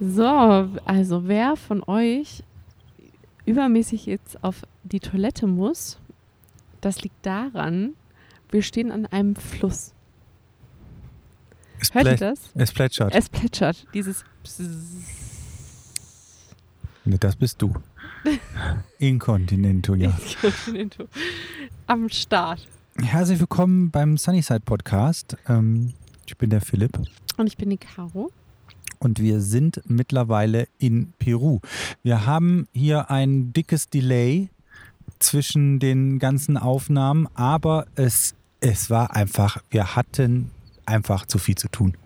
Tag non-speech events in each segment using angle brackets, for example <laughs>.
So, also wer von euch übermäßig jetzt auf die Toilette muss, das liegt daran, wir stehen an einem Fluss. Es, Hört ihr das? es plätschert. Es plätschert, dieses. Nee, das bist du. <laughs> Inkontinento, ja. am Start. Herzlich willkommen beim Sunnyside Podcast. Ähm, ich bin der Philipp Und ich bin die Caro. Und wir sind mittlerweile in Peru. Wir haben hier ein dickes Delay zwischen den ganzen Aufnahmen, aber es, es war einfach, wir hatten einfach zu viel zu tun.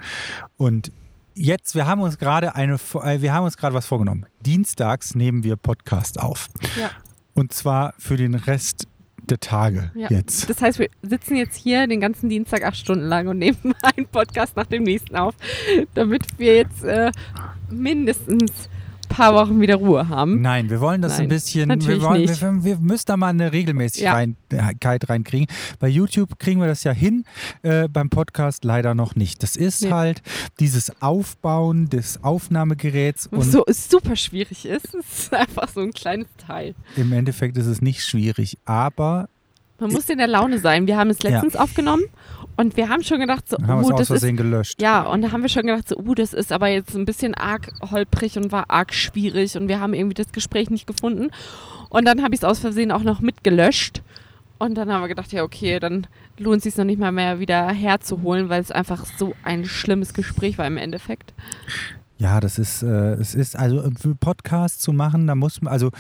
Und jetzt, wir haben uns gerade eine, äh, wir haben uns gerade was vorgenommen. Dienstags nehmen wir Podcast auf. Ja. Und zwar für den Rest der Tage Ja. jetzt. Das heißt, wir sitzen jetzt hier den ganzen Dienstag acht Stunden lang und nehmen <laughs> einen Podcast nach dem nächsten auf, damit wir jetzt äh, mindestens paar Wochen wieder Ruhe haben. Nein, wir wollen das Nein, ein bisschen, wir, wollen, nicht. wir, wir müssen da mal eine Regelmäßigkeit reinkriegen. Bei YouTube kriegen wir das ja hin, äh, beim Podcast leider noch nicht. Das ist Nee. halt dieses Aufbauen des Aufnahmegeräts und Was so super schwierig ist. Es ist einfach so ein kleines Teil. im Endeffekt ist es nicht schwierig, aber Man muss in der Laune sein. Wir haben es letztens aufgenommen und wir haben schon gedacht, so, haben aus das ist gelöscht. Ja, und da haben wir schon gedacht, so, uh, das ist aber jetzt ein bisschen arg holprig und war arg schwierig und wir haben irgendwie das Gespräch nicht gefunden. Und dann habe ich es aus Versehen auch noch mitgelöscht. Und dann haben wir gedacht, ja, okay, dann lohnt es sich noch nicht mal mehr wieder herzuholen, weil es einfach so ein schlimmes Gespräch war im Endeffekt. Ja, das ist, äh, es ist, also für Podcast zu machen, da muss man, also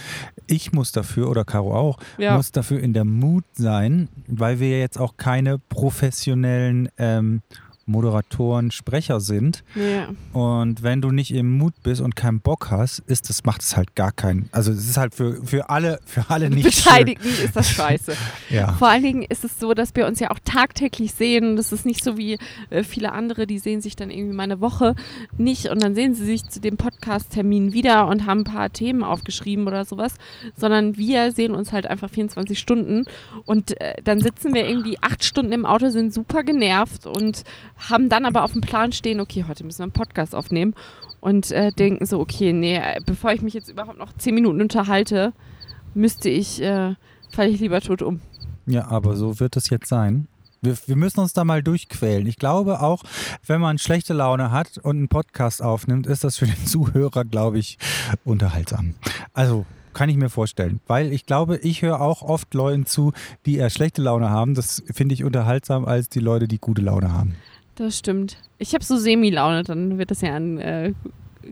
ich muss dafür, oder Caro auch, Ja. muss dafür in der Mut sein, weil wir jetzt auch keine professionellen ähm, Moderatoren, Sprecher sind. Ja. Und wenn du nicht im Mut bist und keinen Bock hast, ist das, macht es halt gar keinen. Also es ist halt für, für alle, für alle nicht Beteiligten ist das <laughs> scheiße. schön. Ja. Vor allen Dingen ist es so, dass wir uns ja auch tagtäglich sehen. Das ist nicht so wie äh, viele andere, die sehen sich dann irgendwie mal eine Woche nicht und dann sehen sie sich zu dem Podcast-Termin wieder und haben ein paar Themen aufgeschrieben oder sowas, sondern wir sehen uns halt einfach 24 Stunden und äh, dann sitzen wir irgendwie acht Stunden im Auto, sind super genervt und haben dann aber auf dem Plan stehen, okay, heute müssen wir einen Podcast aufnehmen und äh, denken so, okay, nee, bevor ich mich jetzt überhaupt noch zehn Minuten unterhalte, müsste ich, äh, falle ich lieber tot um. ja, aber so wird es jetzt sein. Wir, wir müssen uns da mal durchquälen. Ich glaube auch, wenn man schlechte Laune hat und einen Podcast aufnimmt, ist das für den Zuhörer, glaube ich, unterhaltsam. Also kann ich mir vorstellen, weil ich glaube, ich höre auch oft Leuten zu, die eher schlechte Laune haben. Das finde ich unterhaltsam als die Leute, die gute Laune haben. Das stimmt. Ich habe so Semi-Laune, dann wird das ja ein, äh,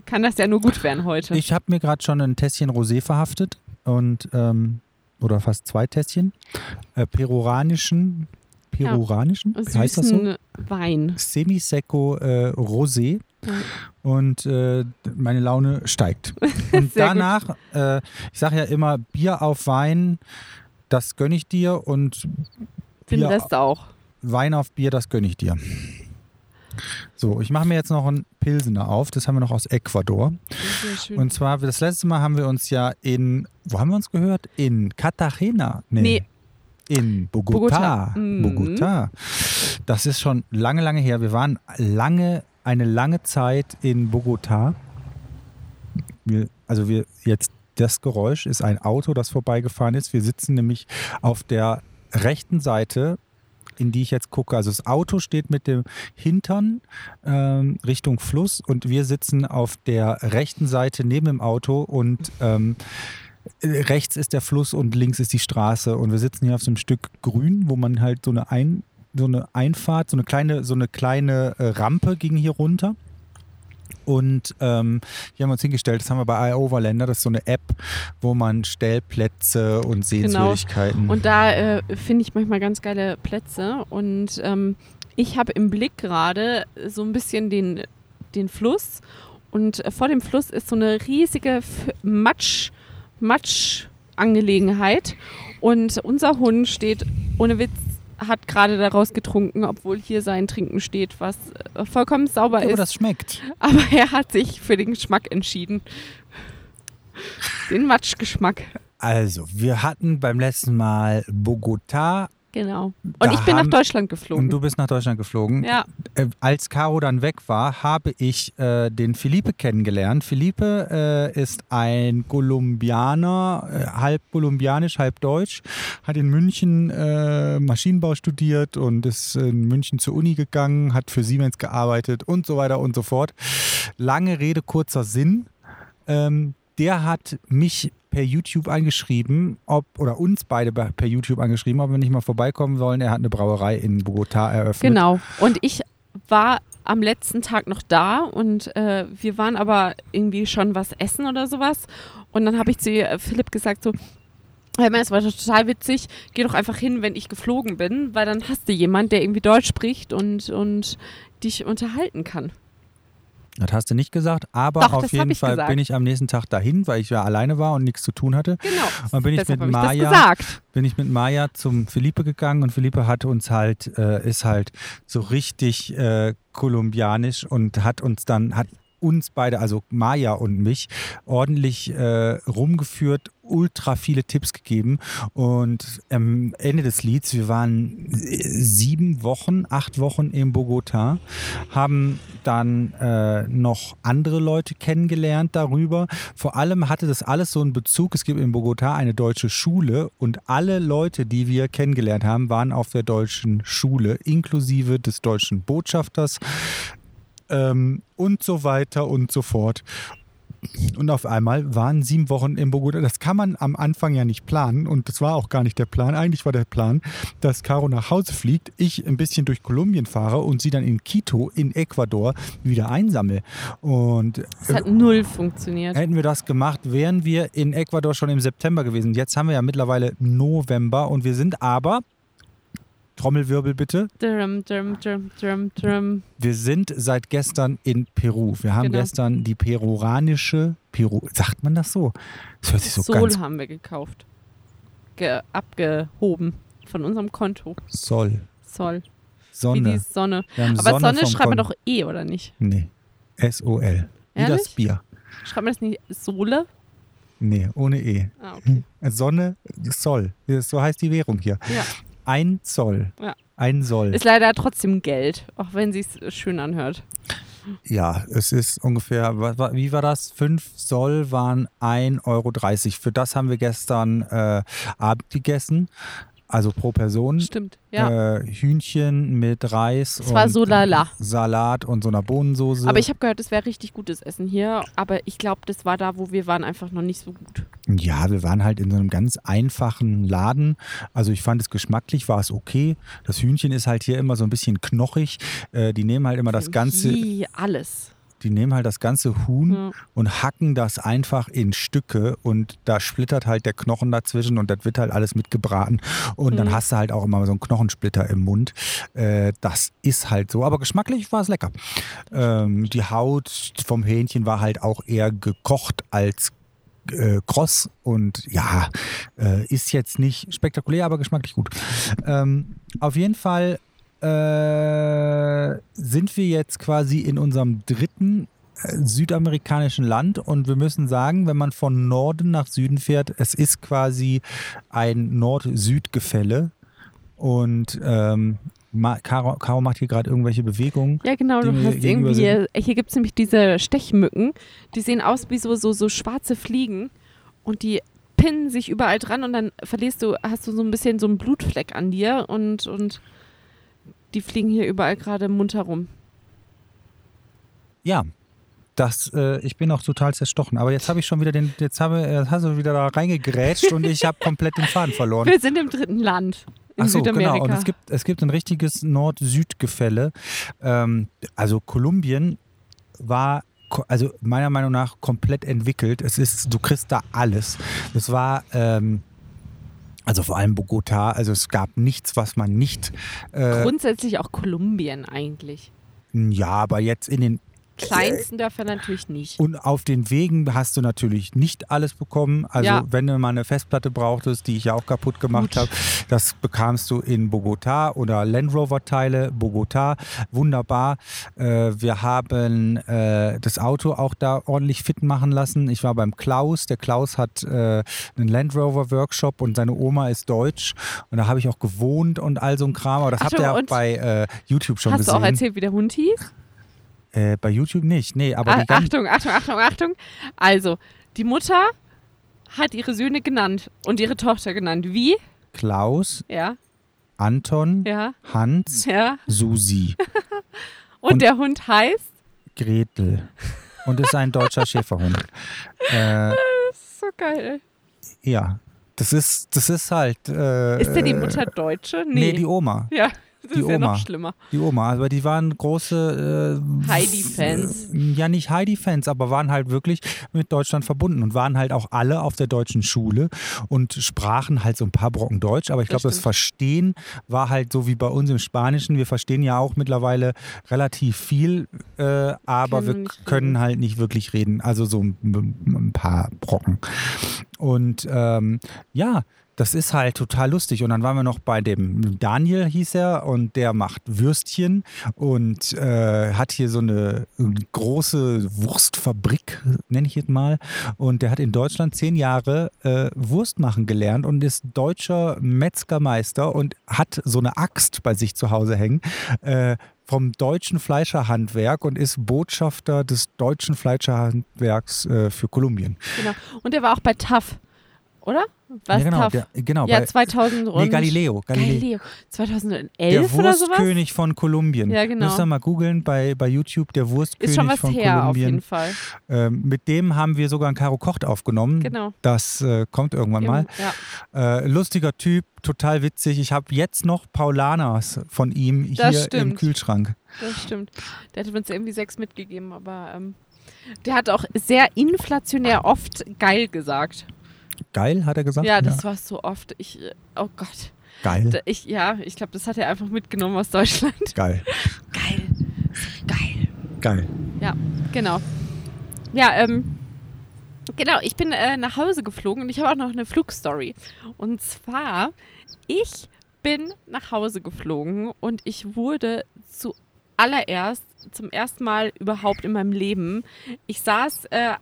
kann das ja nur gut werden heute. Ich habe mir gerade schon ein Tässchen Rosé verhaftet und ähm, oder fast zwei Tässchen äh, peruranischen, peruranischen, wie heißt das so? Wein. Semisecco äh, Rosé Ja. und äh, meine Laune steigt. <laughs> Und danach, äh, ich sage ja immer, Bier auf Wein, das gönne ich dir und Den Bier, Rest auch. Wein auf Bier, das gönne ich dir. So, ich mache mir jetzt noch einen Pilsener auf, das haben wir noch aus Ecuador. Und zwar, das letzte Mal haben wir uns ja in, wo haben wir uns gehört? In Cartagena. Nee. In Bogotá. Bogotá. Mhm. Bogotá. Das ist schon lange, lange her. Wir waren lange, eine lange Zeit in Bogotá. Wir, also wir jetzt, das Geräusch ist ein Auto, das vorbeigefahren ist. Wir sitzen nämlich auf der rechten Seite, in die ich jetzt gucke. Also das Auto steht mit dem Hintern ähm, Richtung Fluss und wir sitzen auf der rechten Seite neben dem Auto und ähm, rechts ist der Fluss und links ist die Straße und wir sitzen hier auf so einem Stück Grün, wo man halt so eine, Ein, so eine Einfahrt, so eine kleine, so eine kleine äh, Rampe ging hier runter. Und ähm, hier haben wir uns hingestellt, das haben wir bei iOverlander, das ist so eine App, wo man Stellplätze und Sehenswürdigkeiten. Und da äh, finde ich manchmal ganz geile Plätze. Und ähm, ich habe im Blick gerade so ein bisschen den, den Fluss. Und äh, vor dem Fluss ist so eine riesige F Matsch, Matsch-Angelegenheit. Und unser Hund steht, ohne Witz, hat gerade daraus getrunken, obwohl hier sein Trinken steht, was äh, vollkommen sauber ja, aber ist. das schmeckt. Aber er hat sich für den Geschmack entschieden. Den Matschgeschmack. Also, wir hatten beim letzten Mal Bogotá Genau. Und Da ich bin nach haben- Deutschland geflogen. Und du bist nach Deutschland geflogen. ja, Äh, als Caro dann weg war, habe ich äh, den Felipe kennengelernt. Felipe äh, ist ein Kolumbianer, äh, halb kolumbianisch, halb deutsch, hat in München äh, Maschinenbau studiert und ist in München zur Uni gegangen, hat für Siemens gearbeitet und so weiter und so fort. Lange Rede, kurzer Sinn. Ähm, der hat mich per YouTube angeschrieben, ob, oder uns beide per YouTube angeschrieben, ob wir nicht mal vorbeikommen sollen. Er hat eine Brauerei in Bogotá eröffnet. genau. Und ich war am letzten Tag noch da und äh, wir waren aber irgendwie schon was essen oder sowas. Und dann habe ich zu Philipp gesagt so, es war total witzig. Geh doch einfach hin, wenn ich geflogen bin, weil dann hast du jemand, der irgendwie Deutsch spricht und, und dich unterhalten kann. Das hast du nicht gesagt, aber Doch, auf jeden ich Fall gesagt. bin ich am nächsten Tag dahin, weil ich ja alleine war und nichts zu tun hatte. Genau. Dann bin ich Deshalb mit ich das Maya, gesagt. bin ich mit Maya zum Philippe gegangen und Philippe hat uns halt, äh, ist halt so richtig äh, kolumbianisch und hat uns dann, hat uns beide, also Maya und mich, ordentlich äh, rumgeführt, ultra viele Tipps gegeben. Und am Ende des Lieds, wir waren äh, sieben Wochen, acht Wochen in Bogota, haben dann äh, noch andere Leute kennengelernt darüber. Vor allem hatte das alles so einen Bezug. Es gibt in Bogota eine deutsche Schule und alle Leute, die wir kennengelernt haben, waren auf der deutschen Schule, inklusive des deutschen Botschafters ähm, und so weiter und so fort. Und auf einmal waren sieben Wochen in Bogota. Das kann man am Anfang ja nicht planen und das war auch gar nicht der Plan. Eigentlich war der Plan, dass Caro nach Hause fliegt, ich ein bisschen durch Kolumbien fahre und sie dann in Quito in Ecuador wieder einsammle. Und Es hat null funktioniert. Hätten wir das gemacht, wären wir in Ecuador schon im September gewesen. Jetzt haben wir ja mittlerweile November und wir sind aber, Trommelwirbel bitte, Drum, drum, drum, drum, drum. wir sind seit gestern in Peru. Wir haben Genau. gestern die peruranische, Peru, sagt man das so? Das hört sich so Sol ganz haben wir gekauft. Ge abgehoben von unserem Konto. Sol, Zoll. Wie die Sonne. Sonne. Aber Sonne, vom schreibt man doch E, oder nicht? Nee, S-O-L. Wie das? Bier. Schreibt man das nicht Sohle? Nee, ohne E. Ah, okay. Sonne, Zoll. So heißt die Währung hier. Ja. Ein Zoll. Ja. Ein Soll. Ist leider trotzdem Geld, auch wenn sie es schön anhört. Ja, es ist ungefähr, wie war das? 5 Soll waren 1,30 Euro. Für das haben wir gestern äh, Abend gegessen. Also pro Person. Stimmt, ja. Äh, Hühnchen mit Reis Es war und so. Salat und so einer Bohnensoße. Aber ich habe gehört, es wäre richtig gutes Essen hier. Aber ich glaube, das war da, wo wir waren, einfach noch nicht so gut. ja, wir waren halt in so einem ganz einfachen Laden. Also ich fand es geschmacklich, war es okay. Das Hühnchen ist halt hier immer so ein bisschen knochig. Äh, die nehmen halt immer das ganze, Wie alles. Die nehmen halt das ganze Huhn Ja. und hacken das einfach in Stücke und da splittert halt der Knochen dazwischen und das wird halt alles mitgebraten und dann Mhm. hast du halt auch immer so einen Knochensplitter im Mund. Äh, das ist halt so, aber geschmacklich war es lecker. Ähm, die Haut vom Hähnchen war halt auch eher gekocht als äh, kross und ja, äh, ist jetzt nicht spektakulär, aber geschmacklich gut. Ähm, auf jeden Fall äh, sind wir jetzt quasi in unserem dritten äh, südamerikanischen Land und wir müssen sagen, wenn man von Norden nach Süden fährt, es ist quasi ein Nord-Süd-Gefälle und ähm, Caro, Caro macht hier gerade irgendwelche Bewegungen. Ja, genau. Du hast irgendwie, hier gibt es nämlich diese Stechmücken, die sehen aus wie so, so, so schwarze Fliegen und die pinnen sich überall dran und dann verlierst du, hast du so ein bisschen so einen Blutfleck an dir und, und die fliegen hier überall gerade munter rum. Ja, das, äh, ich bin auch total zerstochen. Aber jetzt habe ich schon wieder den, jetzt habe, äh, hast du wieder da reingegrätscht und ich habe <laughs> komplett den Faden verloren. Wir sind im dritten Land in Ach so, Südamerika. genau. Und es gibt, es gibt ein richtiges Nord-Süd-Gefälle. Ähm, also Kolumbien war, also meiner Meinung nach, komplett entwickelt. Es ist, du kriegst da alles. Es war, ähm, also vor allem Bogota, also es gab nichts, was man nicht, äh, Grundsätzlich auch Kolumbien eigentlich. ja, aber jetzt in den kleinsten Dörfer natürlich nicht. Und auf den Wegen hast du natürlich nicht alles bekommen. Also Ja. wenn du mal eine Festplatte brauchtest, die ich ja auch kaputt gemacht habe, das bekamst du in Bogotá oder Land Rover Teile, Bogotá. Wunderbar. Äh, wir haben äh, das Auto auch da ordentlich fit machen lassen. Ich war beim Klaus. Der Klaus hat äh, einen Land Rover Workshop und seine Oma ist deutsch. Und da habe ich auch gewohnt und all so ein Kram. Aber das habt Achtung, ihr auch und bei äh, YouTube schon Hast du gesehen. auch erzählt, wie der Hund hieß? Äh, bei YouTube nicht. Nee, aber Ah, die ganzen Achtung, Achtung, Achtung, Achtung. Also, die Mutter hat ihre Söhne genannt und ihre Tochter genannt. Wie? Klaus, Ja, Anton, ja, Hans, ja. Susi, <laughs> Und, Und- der Hund heißt? Gretel. Und ist ein deutscher <laughs> Schäferhund. Äh, So geil. ja, das ist, das ist halt. Äh, Ist denn die Mutter Deutsche? Nee, Nee. die Oma. ja, <laughs> das die ist ja Oma. noch schlimmer. Die Oma. Aber die waren große. Äh, Heidi-Fans. Ja, nicht Heidi-Fans, aber waren halt wirklich mit Deutschland verbunden und waren halt auch alle auf der deutschen Schule und sprachen halt so ein paar Brocken Deutsch. Aber ich glaube, das. Verstehen war halt so wie bei uns im Spanischen. Wir verstehen ja auch mittlerweile relativ viel, äh, aber Können wir können halt nicht wirklich reden. Also so ein, ein paar Brocken. Und ähm, ja, das ist halt total lustig. Und dann waren wir noch bei dem Daniel, hieß er, und der macht Würstchen und äh, hat hier so eine große Wurstfabrik, nenne ich jetzt mal. Und der hat in Deutschland zehn Jahre äh, Wurst machen gelernt und ist deutscher Metzgermeister und hat so eine Axt bei sich zu Hause hängen. Äh, vom deutschen Fleischerhandwerk und ist Botschafter des deutschen Fleischerhandwerks äh, für Kolumbien. Genau. Und der war auch bei TAF, oder? Was ja, genau, der, genau ja, bei, 2000 und nee, Galileo. Galileo. Galileo. 2011 Der oder sowas? Wurstkönig von Kolumbien. Ja, genau. Müsst ihr mal googeln bei, bei YouTube, der Wurstkönig Ist schon was von her auf jeden Kolumbien. Fall. Ähm, mit dem haben wir sogar ein Karo Kocht aufgenommen. Genau. Das äh, kommt irgendwann mal. Ja. Äh, lustiger Typ, total witzig. Ich habe jetzt noch Paulanas von ihm hier Das im stimmt. Kühlschrank. Das stimmt. Der hat uns irgendwie sechs mitgegeben, aber ähm, der hat auch sehr inflationär oft geil gesagt. Geil, hat er gesagt? Ja, das war so oft. Ich, äh, oh Gott. Geil. Ich, ja, ich glaube, das hat er einfach mitgenommen aus Deutschland. Geil. <laughs> Geil. Geil. Geil. Ja, genau. Ja, ähm, genau, ich bin äh, nach Hause geflogen und ich habe auch noch eine Flugstory. Und zwar, ich bin nach Hause geflogen und ich wurde zuallererst, zum ersten Mal überhaupt in meinem Leben, ich saß äh,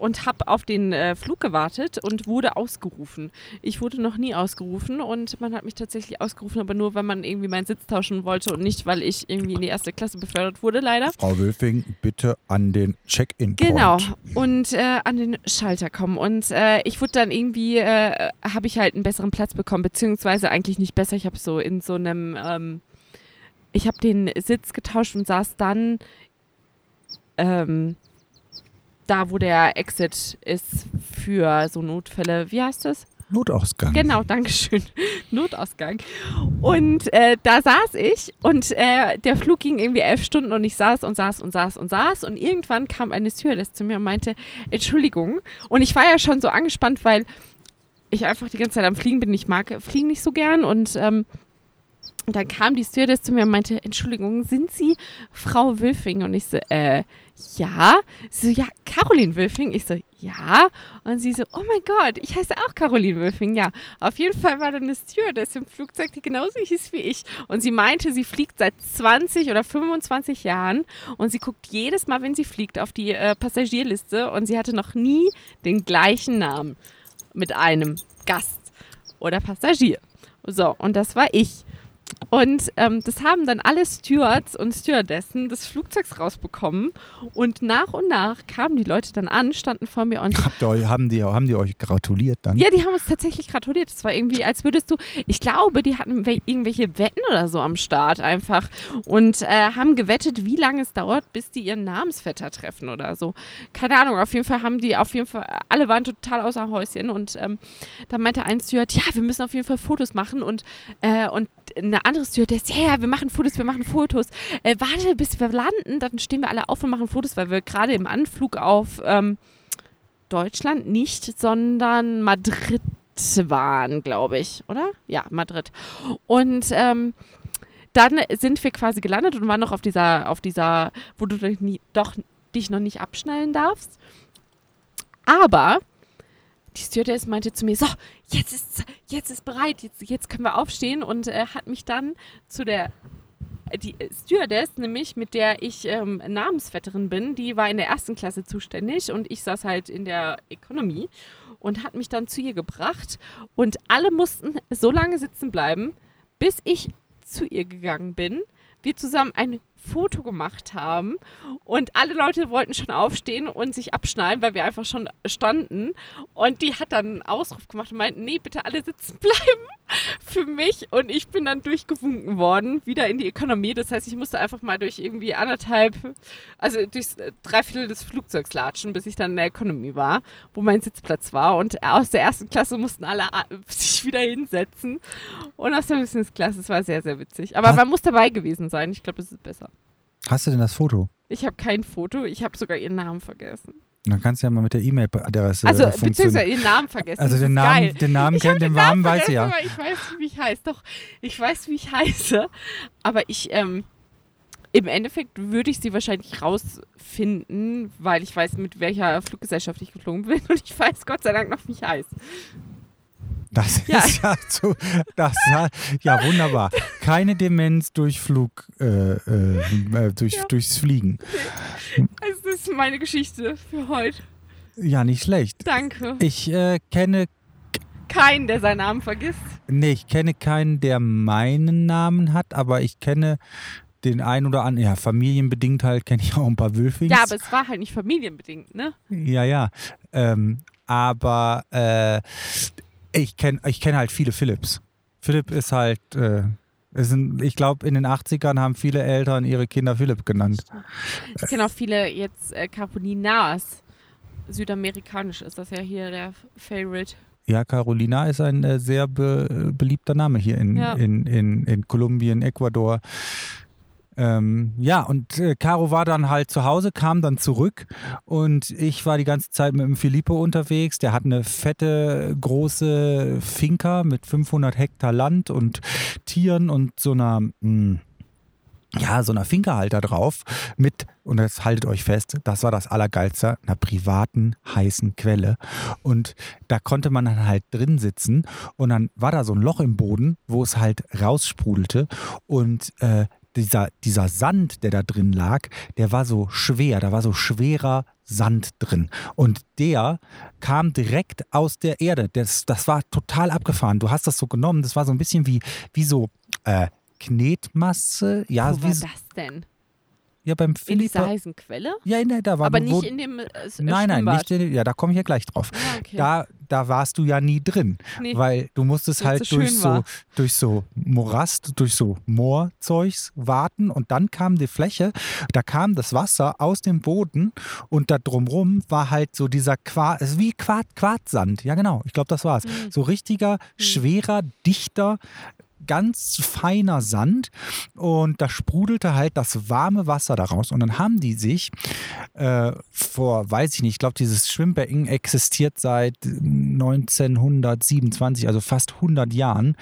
und habe auf den äh, Flug gewartet und wurde ausgerufen. Ich wurde noch nie ausgerufen und man hat mich tatsächlich ausgerufen, aber nur, weil man irgendwie meinen Sitz tauschen wollte und nicht, weil ich irgendwie in die erste Klasse befördert wurde, leider. Frau Wölfing, bitte an den Check-in. Genau. Und äh, an den Schalter kommen. Und äh, ich wurde dann irgendwie, äh, habe ich halt einen besseren Platz bekommen, beziehungsweise eigentlich nicht besser. Ich habe so in so einem, ähm, ich habe den Sitz getauscht und saß dann ähm, da, wo der Exit ist für so Notfälle. Wie heißt das? Notausgang. Genau, Dankeschön. <laughs> Notausgang. Und äh, da saß ich und äh, der Flug ging irgendwie elf Stunden und ich saß und saß und saß und saß und irgendwann kam eine Stewardess zu mir und meinte, Entschuldigung. Und ich war ja schon so angespannt, weil ich einfach die ganze Zeit am Fliegen bin. Ich mag Fliegen nicht so gern und ähm, dann kam die Stewardess zu mir und meinte, Entschuldigung, sind Sie Frau Wülfing? Und ich so, äh, ja. Sie so, ja, Caroline Wülfing. Ich so, ja. Und sie so, oh mein Gott, ich heiße auch Caroline Wülfing. Ja, auf jeden Fall war da eine Stewardess im Flugzeug, die genauso hieß wie ich. Und sie meinte, sie fliegt seit 20 oder 25 Jahren und sie guckt jedes Mal, wenn sie fliegt, auf die äh, Passagierliste und sie hatte noch nie den gleichen Namen mit einem Gast oder Passagier. So, und das war ich. Und ähm, das haben dann alle Stewards und Stewardessen des Flugzeugs rausbekommen. Und nach und nach kamen die Leute dann an, standen vor mir und Habt ihr euch, haben, die, haben die euch gratuliert dann? ja, die haben uns tatsächlich gratuliert. Es war irgendwie, als würdest du, ich glaube, die hatten wel- irgendwelche Wetten oder so am Start einfach und äh, haben gewettet, wie lange es dauert, bis die ihren Namensvetter treffen oder so. Keine Ahnung, auf jeden Fall haben die, auf jeden Fall, alle waren total außer Häuschen und ähm, da meinte ein Steward, ja, wir müssen auf jeden Fall Fotos machen und, äh, und eine andere Stewardess, ja, ja, wir machen Fotos, wir machen Fotos. Äh, warte, bis wir landen, dann stehen wir alle auf und machen Fotos, weil wir gerade im Anflug auf ähm, Deutschland nicht, sondern Madrid waren, glaube ich, oder? Ja, Madrid. Und ähm, dann sind wir quasi gelandet und waren noch auf dieser, auf dieser, wo du dich nie, doch dich noch nicht abschnallen darfst. Aber die Stewardess meinte zu mir, so, jetzt ist jetzt ist bereit, jetzt, jetzt können wir aufstehen und äh, hat mich dann zu der die Stewardess, nämlich mit der ich ähm, Namensvetterin bin, die war in der ersten Klasse zuständig und ich saß halt in der Economy und hat mich dann zu ihr gebracht und alle mussten so lange sitzen bleiben, bis ich zu ihr gegangen bin. Wir zusammen ein Foto gemacht haben und alle Leute wollten schon aufstehen und sich abschnallen, weil wir einfach schon standen. Und die hat dann einen Ausruf gemacht und meinte, nee, bitte alle sitzen <laughs> bleiben für mich. Und ich bin dann durchgewunken worden, wieder in die Ökonomie. Das heißt, ich musste einfach mal durch irgendwie anderthalb, also durchs Dreiviertel des Flugzeugs latschen, bis ich dann in der Ökonomie war, wo mein Sitzplatz war. Und aus der ersten Klasse mussten alle <laughs> sich wieder hinsetzen. Und aus der Business-Klasse, das war sehr, sehr witzig. Aber man muss dabei gewesen sein. Ich glaube, das ist besser. Hast du denn das Foto? Ich habe kein Foto, ich habe sogar ihren Namen vergessen. Dann kannst du ja mal mit der E-Mail-Adresse. Also, beziehungsweise ihren Namen vergessen. Also, den Namen, geil. den Namen kennt, den Namen weiß ich ja. Ich weiß, wie ich heiße. Doch, ich weiß, wie ich heiße. Aber ich, ähm, im Endeffekt würde ich sie wahrscheinlich rausfinden, weil ich weiß, mit welcher Fluggesellschaft ich geflogen bin <laughs> und ich weiß Gott sei Dank noch, wie ich heiße. Das ja. ist ja so, das, ja wunderbar. Keine Demenz durch Flug, äh, äh, äh, durch, ja. durchs Fliegen. Also das ist meine Geschichte für heute. Ja, nicht schlecht. Danke. Ich äh, kenne keinen, der seinen Namen vergisst. Nee, ich kenne keinen, der meinen Namen hat, aber ich kenne den einen oder anderen, ja, familienbedingt halt, kenne ich auch ein paar Wülfings. Ja, aber es war halt nicht familienbedingt, ne? Ja, ja. Ähm, aber äh, ich kenne ich kenn halt viele Philips. Philipp ist halt, äh, ist ein, ich glaube, in den 80ern haben viele Eltern ihre Kinder Philipp genannt. Ich kenne auch viele jetzt äh, Carolinas. Südamerikanisch ist das ja hier der Favorite. Ja, Carolina ist ein äh, sehr be beliebter Name hier in, ja. in, in, in Kolumbien, Ecuador. Ähm, ja, und äh, Caro war dann halt zu Hause, kam dann zurück und ich war die ganze Zeit mit dem Filippo unterwegs. Der hat eine fette, große Finca mit 500 Hektar Land und Tieren und so einer... Mh, hm, ja, so einer Finca halt da drauf mit, und jetzt haltet euch fest, das war das Allergeilste, einer privaten heißen Quelle. Und da konnte man dann halt drin sitzen und dann war da so ein Loch im Boden, wo es halt raussprudelte und äh, dieser, dieser Sand, der da drin lag, der war so schwer, da war so schwerer Sand drin. Und der kam direkt aus der Erde. Das, das war total abgefahren. Du hast das so genommen, das war so ein bisschen wie, wie so äh, Knetmasse. Ja, Wo war das denn? Ja, beim Philipp. In dieser heißen Quelle? Ja, in der, da war Aber nicht wo, in dem äh, Nein, nein, nicht in, ja, da komme ich ja gleich drauf. Ah, okay. Da, da warst du ja nie drin, nee. weil du musstest halt so durch, so, durch so Morast, durch so Moorzeugs warten und dann kam die Fläche, da kam das Wasser aus dem Boden und da drumrum war halt so dieser Quarz, wie Quarz, Quarzsand, ja genau, ich glaube, das war's. Mhm. So richtiger, mhm. schwerer, dichter ganz feiner Sand und da sprudelte halt das warme Wasser daraus. Und dann haben die sich äh, vor, weiß ich nicht, ich glaube, dieses Schwimmbecken existiert seit 1927, also fast 100 Jahren.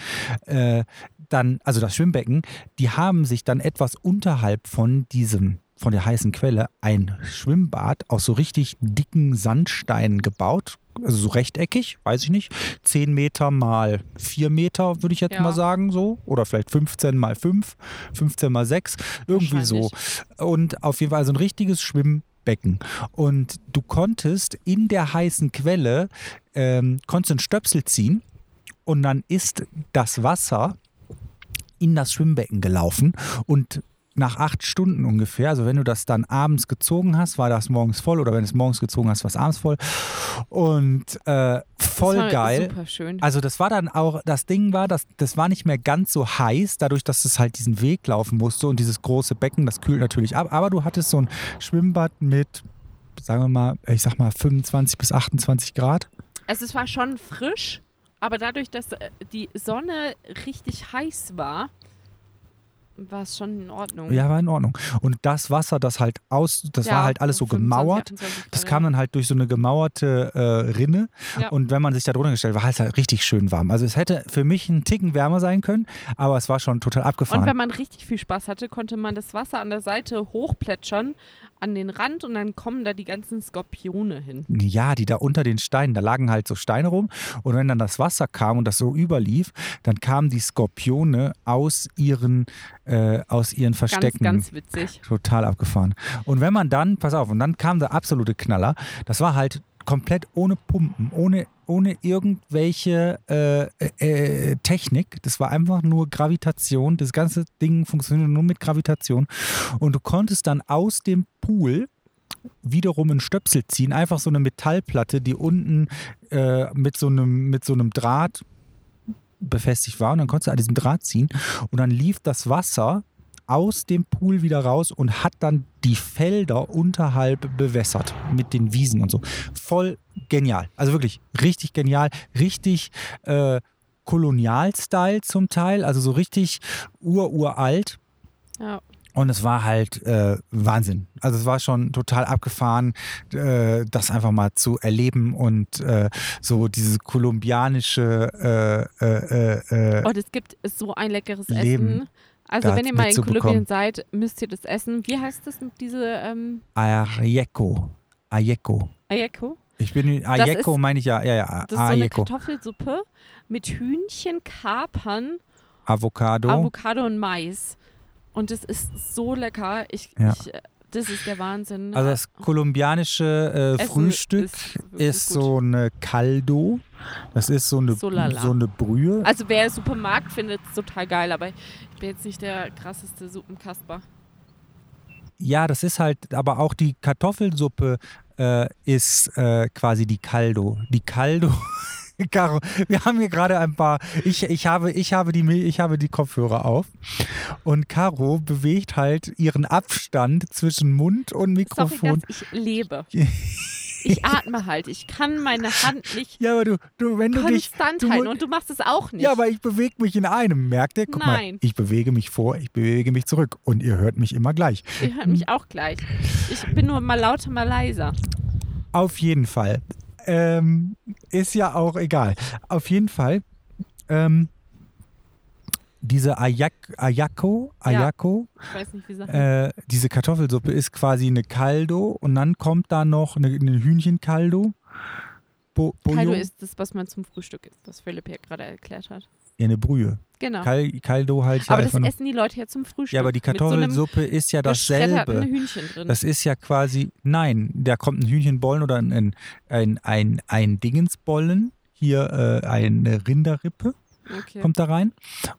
Äh, dann, also das Schwimmbecken, die haben sich dann etwas unterhalb von diesem von der heißen Quelle ein Schwimmbad aus so richtig dicken Sandsteinen gebaut. Also so rechteckig, weiß ich nicht. 10 Meter mal 4 Meter, würde ich jetzt ja. mal sagen, so. Oder vielleicht 15 mal 5, 15 mal 6, irgendwie so. Und auf jeden Fall so ein richtiges Schwimmbecken. Und du konntest in der heißen Quelle, ähm, konntest einen Stöpsel ziehen und dann ist das Wasser in das Schwimmbecken gelaufen und nach acht Stunden ungefähr, also wenn du das dann abends gezogen hast, war das morgens voll oder wenn du es morgens gezogen hast, war es abends voll. Und äh, voll das war geil. Super schön. Also das war dann auch, das Ding war, das, das war nicht mehr ganz so heiß, dadurch, dass es halt diesen Weg laufen musste und dieses große Becken, das kühlt natürlich ab. Aber du hattest so ein Schwimmbad mit, sagen wir mal, ich sag mal 25 bis 28 Grad. Also es war schon frisch, aber dadurch, dass äh, die Sonne richtig heiß war, war es schon in Ordnung. Ja, war in Ordnung. Und das Wasser, das halt aus, das Ja, war halt alles so 25, gemauert. 28 Das Grad, kam dann halt durch so eine gemauerte äh, Rinne. Ja. Und wenn man sich da drunter gestellt war, es halt richtig schön warm. Also es hätte für mich einen Ticken wärmer sein können, aber es war schon total abgefahren. Und wenn man richtig viel Spaß hatte, konnte man das Wasser an der Seite hochplätschern an den Rand und dann kommen da die ganzen Skorpione hin. Ja, die da unter den Steinen, da lagen halt so Steine rum. Und wenn dann das Wasser kam und das so überlief, dann kamen die Skorpione aus ihren, äh, aus ihren Verstecken. Ganz, ganz witzig. Total abgefahren. Und wenn man dann, pass auf, und dann kam der absolute Knaller, das war halt komplett ohne Pumpen, ohne, ohne irgendwelche äh, äh, Technik. Das war einfach nur Gravitation. Das ganze Ding funktionierte nur mit Gravitation. Und du konntest dann aus dem Pool wiederum einen Stöpsel ziehen, einfach so eine Metallplatte, die unten äh, mit, so einem, mit so einem Draht befestigt war. Und dann konntest du an diesem Draht ziehen und dann lief das Wasser aus dem Pool wieder raus und hat dann die Felder unterhalb bewässert mit den Wiesen und so. Voll genial. Also wirklich richtig genial. Richtig äh, Kolonial-Style zum Teil. Also so richtig ururalt. Ja. Und es war halt äh, Wahnsinn. Also es war schon total abgefahren, äh, das einfach mal zu erleben und äh, so dieses kolumbianische äh, äh, äh, Und es gibt so ein leckeres Leben Essen. Also wenn ihr mal in. Kolumbien seid, müsst ihr das essen. Wie heißt das mit diese ähm, Ayeco. Ayeco. Ayeko? Ich bin Ayeco, ist- meine ich ja, ja, ja, Das ist so eine Ayeco. Kartoffelsuppe mit Hühnchen, Kapern, Avocado. Avocado und Mais. Und es ist so lecker. Ich, Ja. ich, äh, das ist der Wahnsinn. also das kolumbianische äh, Frühstück ist ist, so eine Caldo. Das ist so eine, So so eine Brühe. Also wer Supermarkt findet es total geil, aber ich bin jetzt nicht der krasseste Suppenkasper. Ja, das ist halt, aber auch die Kartoffelsuppe äh, ist äh, quasi die Caldo. Die Caldo. <laughs> <laughs> Caro, wir haben hier gerade ein paar. Ich, ich, habe, ich, habe die, ich habe die Kopfhörer auf und Caro bewegt halt ihren Abstand zwischen Mund und Sorry, Mikrofon. dass ich lebe. <laughs> Ich atme halt. Ich kann meine Hand nicht Ja, aber du, du wenn du dich. konstant du, halten und du machst es auch nicht. Ja, aber ich bewege mich in einem. Merkt ihr? Guck Nein. mal, ich bewege mich vor, ich bewege mich zurück und ihr hört mich immer gleich. Ihr hört mich auch gleich. Ich bin nur mal lauter, mal leiser. Auf jeden Fall. Ähm, ist ja auch egal. Auf jeden Fall. Ähm, diese Ayak, Ayako, Ja. Ayako, weiß nicht, äh, diese Kartoffelsuppe ist quasi eine Caldo und dann kommt da noch eine, eine Hühnchencaldo. Bo, Caldo ist das, was man zum Frühstück isst, was Philipp hier gerade erklärt hat. Ja, eine Brühe. Genau. Cal, Caldo halt ja aber das essen die Leute ja zum Frühstück. Ja, aber die Mit so Kartoffelsuppe ist ja dasselbe. geschredderten Hühnchen drin. Das ist ja quasi, nein, da kommt ein Hühnchenbollen oder ein, ein, ein, ein, ein Dingensbollen, hier äh, eine Rinderrippe okay. kommt da rein.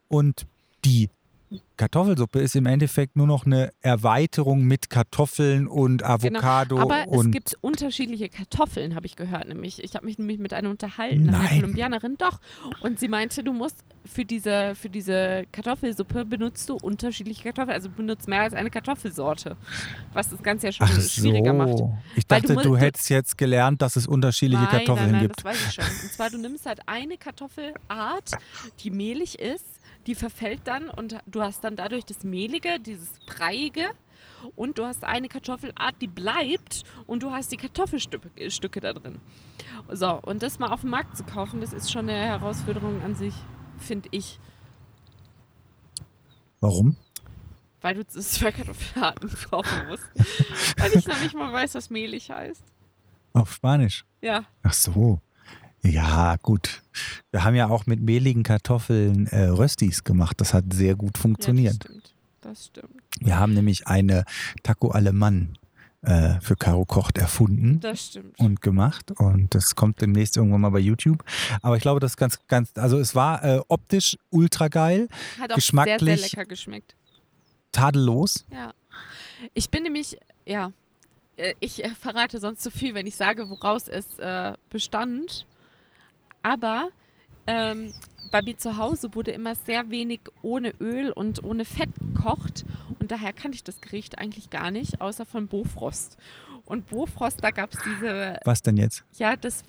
Und die Kartoffelsuppe ist im Endeffekt nur noch eine Erweiterung mit Kartoffeln und Avocado Genau. Aber es und gibt unterschiedliche Kartoffeln, habe ich gehört. Nämlich, ich habe mich nämlich mit einer unterhalten, einer Nein. Kolumbianerin, doch. Und sie meinte, du musst für diese, für diese Kartoffelsuppe benutzt du unterschiedliche Kartoffeln. Also benutzt mehr als eine Kartoffelsorte. Was das Ganze ja schon Ach schwieriger macht. so. Ich Weil dachte, du du- hättest jetzt gelernt, dass es unterschiedliche nein, Kartoffeln nein, nein, gibt. das weiß ich schon. Und zwar, du nimmst halt eine Kartoffelart, die mehlig ist, die verfällt dann und du hast dann dadurch das Mehlige, dieses Breiige und du hast eine Kartoffelart, die bleibt und du hast die Kartoffelstücke Stücke da drin. So, und das mal auf dem Markt zu kaufen, das ist schon eine Herausforderung an sich, finde ich. Warum? Weil du zwei Kartoffelarten <laughs> kaufen musst. Weil ich noch nicht mal weiß, was mehlig heißt. Auf Spanisch. Ja, Ach so. Ja, gut. Wir haben ja auch mit mehligen Kartoffeln äh, Röstis gemacht. Das hat sehr gut ja funktioniert. das stimmt. Das stimmt. Wir haben nämlich eine Taco Alemann äh, für Caro Kocht erfunden Das stimmt. und gemacht. Und das kommt demnächst irgendwann mal bei YouTube. Aber ich glaube, das ist ganz, ganz, also es war äh, optisch ultra geil, Hat auch sehr, sehr geschmacklich- lecker geschmeckt. tadellos. Ja. Ich bin nämlich, ja, äh, ich verrate sonst zu viel, wenn ich sage, woraus es äh, bestand. Aber ähm, bei mir zu Hause wurde immer sehr wenig ohne Öl und ohne Fett gekocht. Und daher kannte ich das Gericht eigentlich gar nicht, außer von Bofrost. Und Bofrost, da gab es diese, Was denn jetzt? ja, das,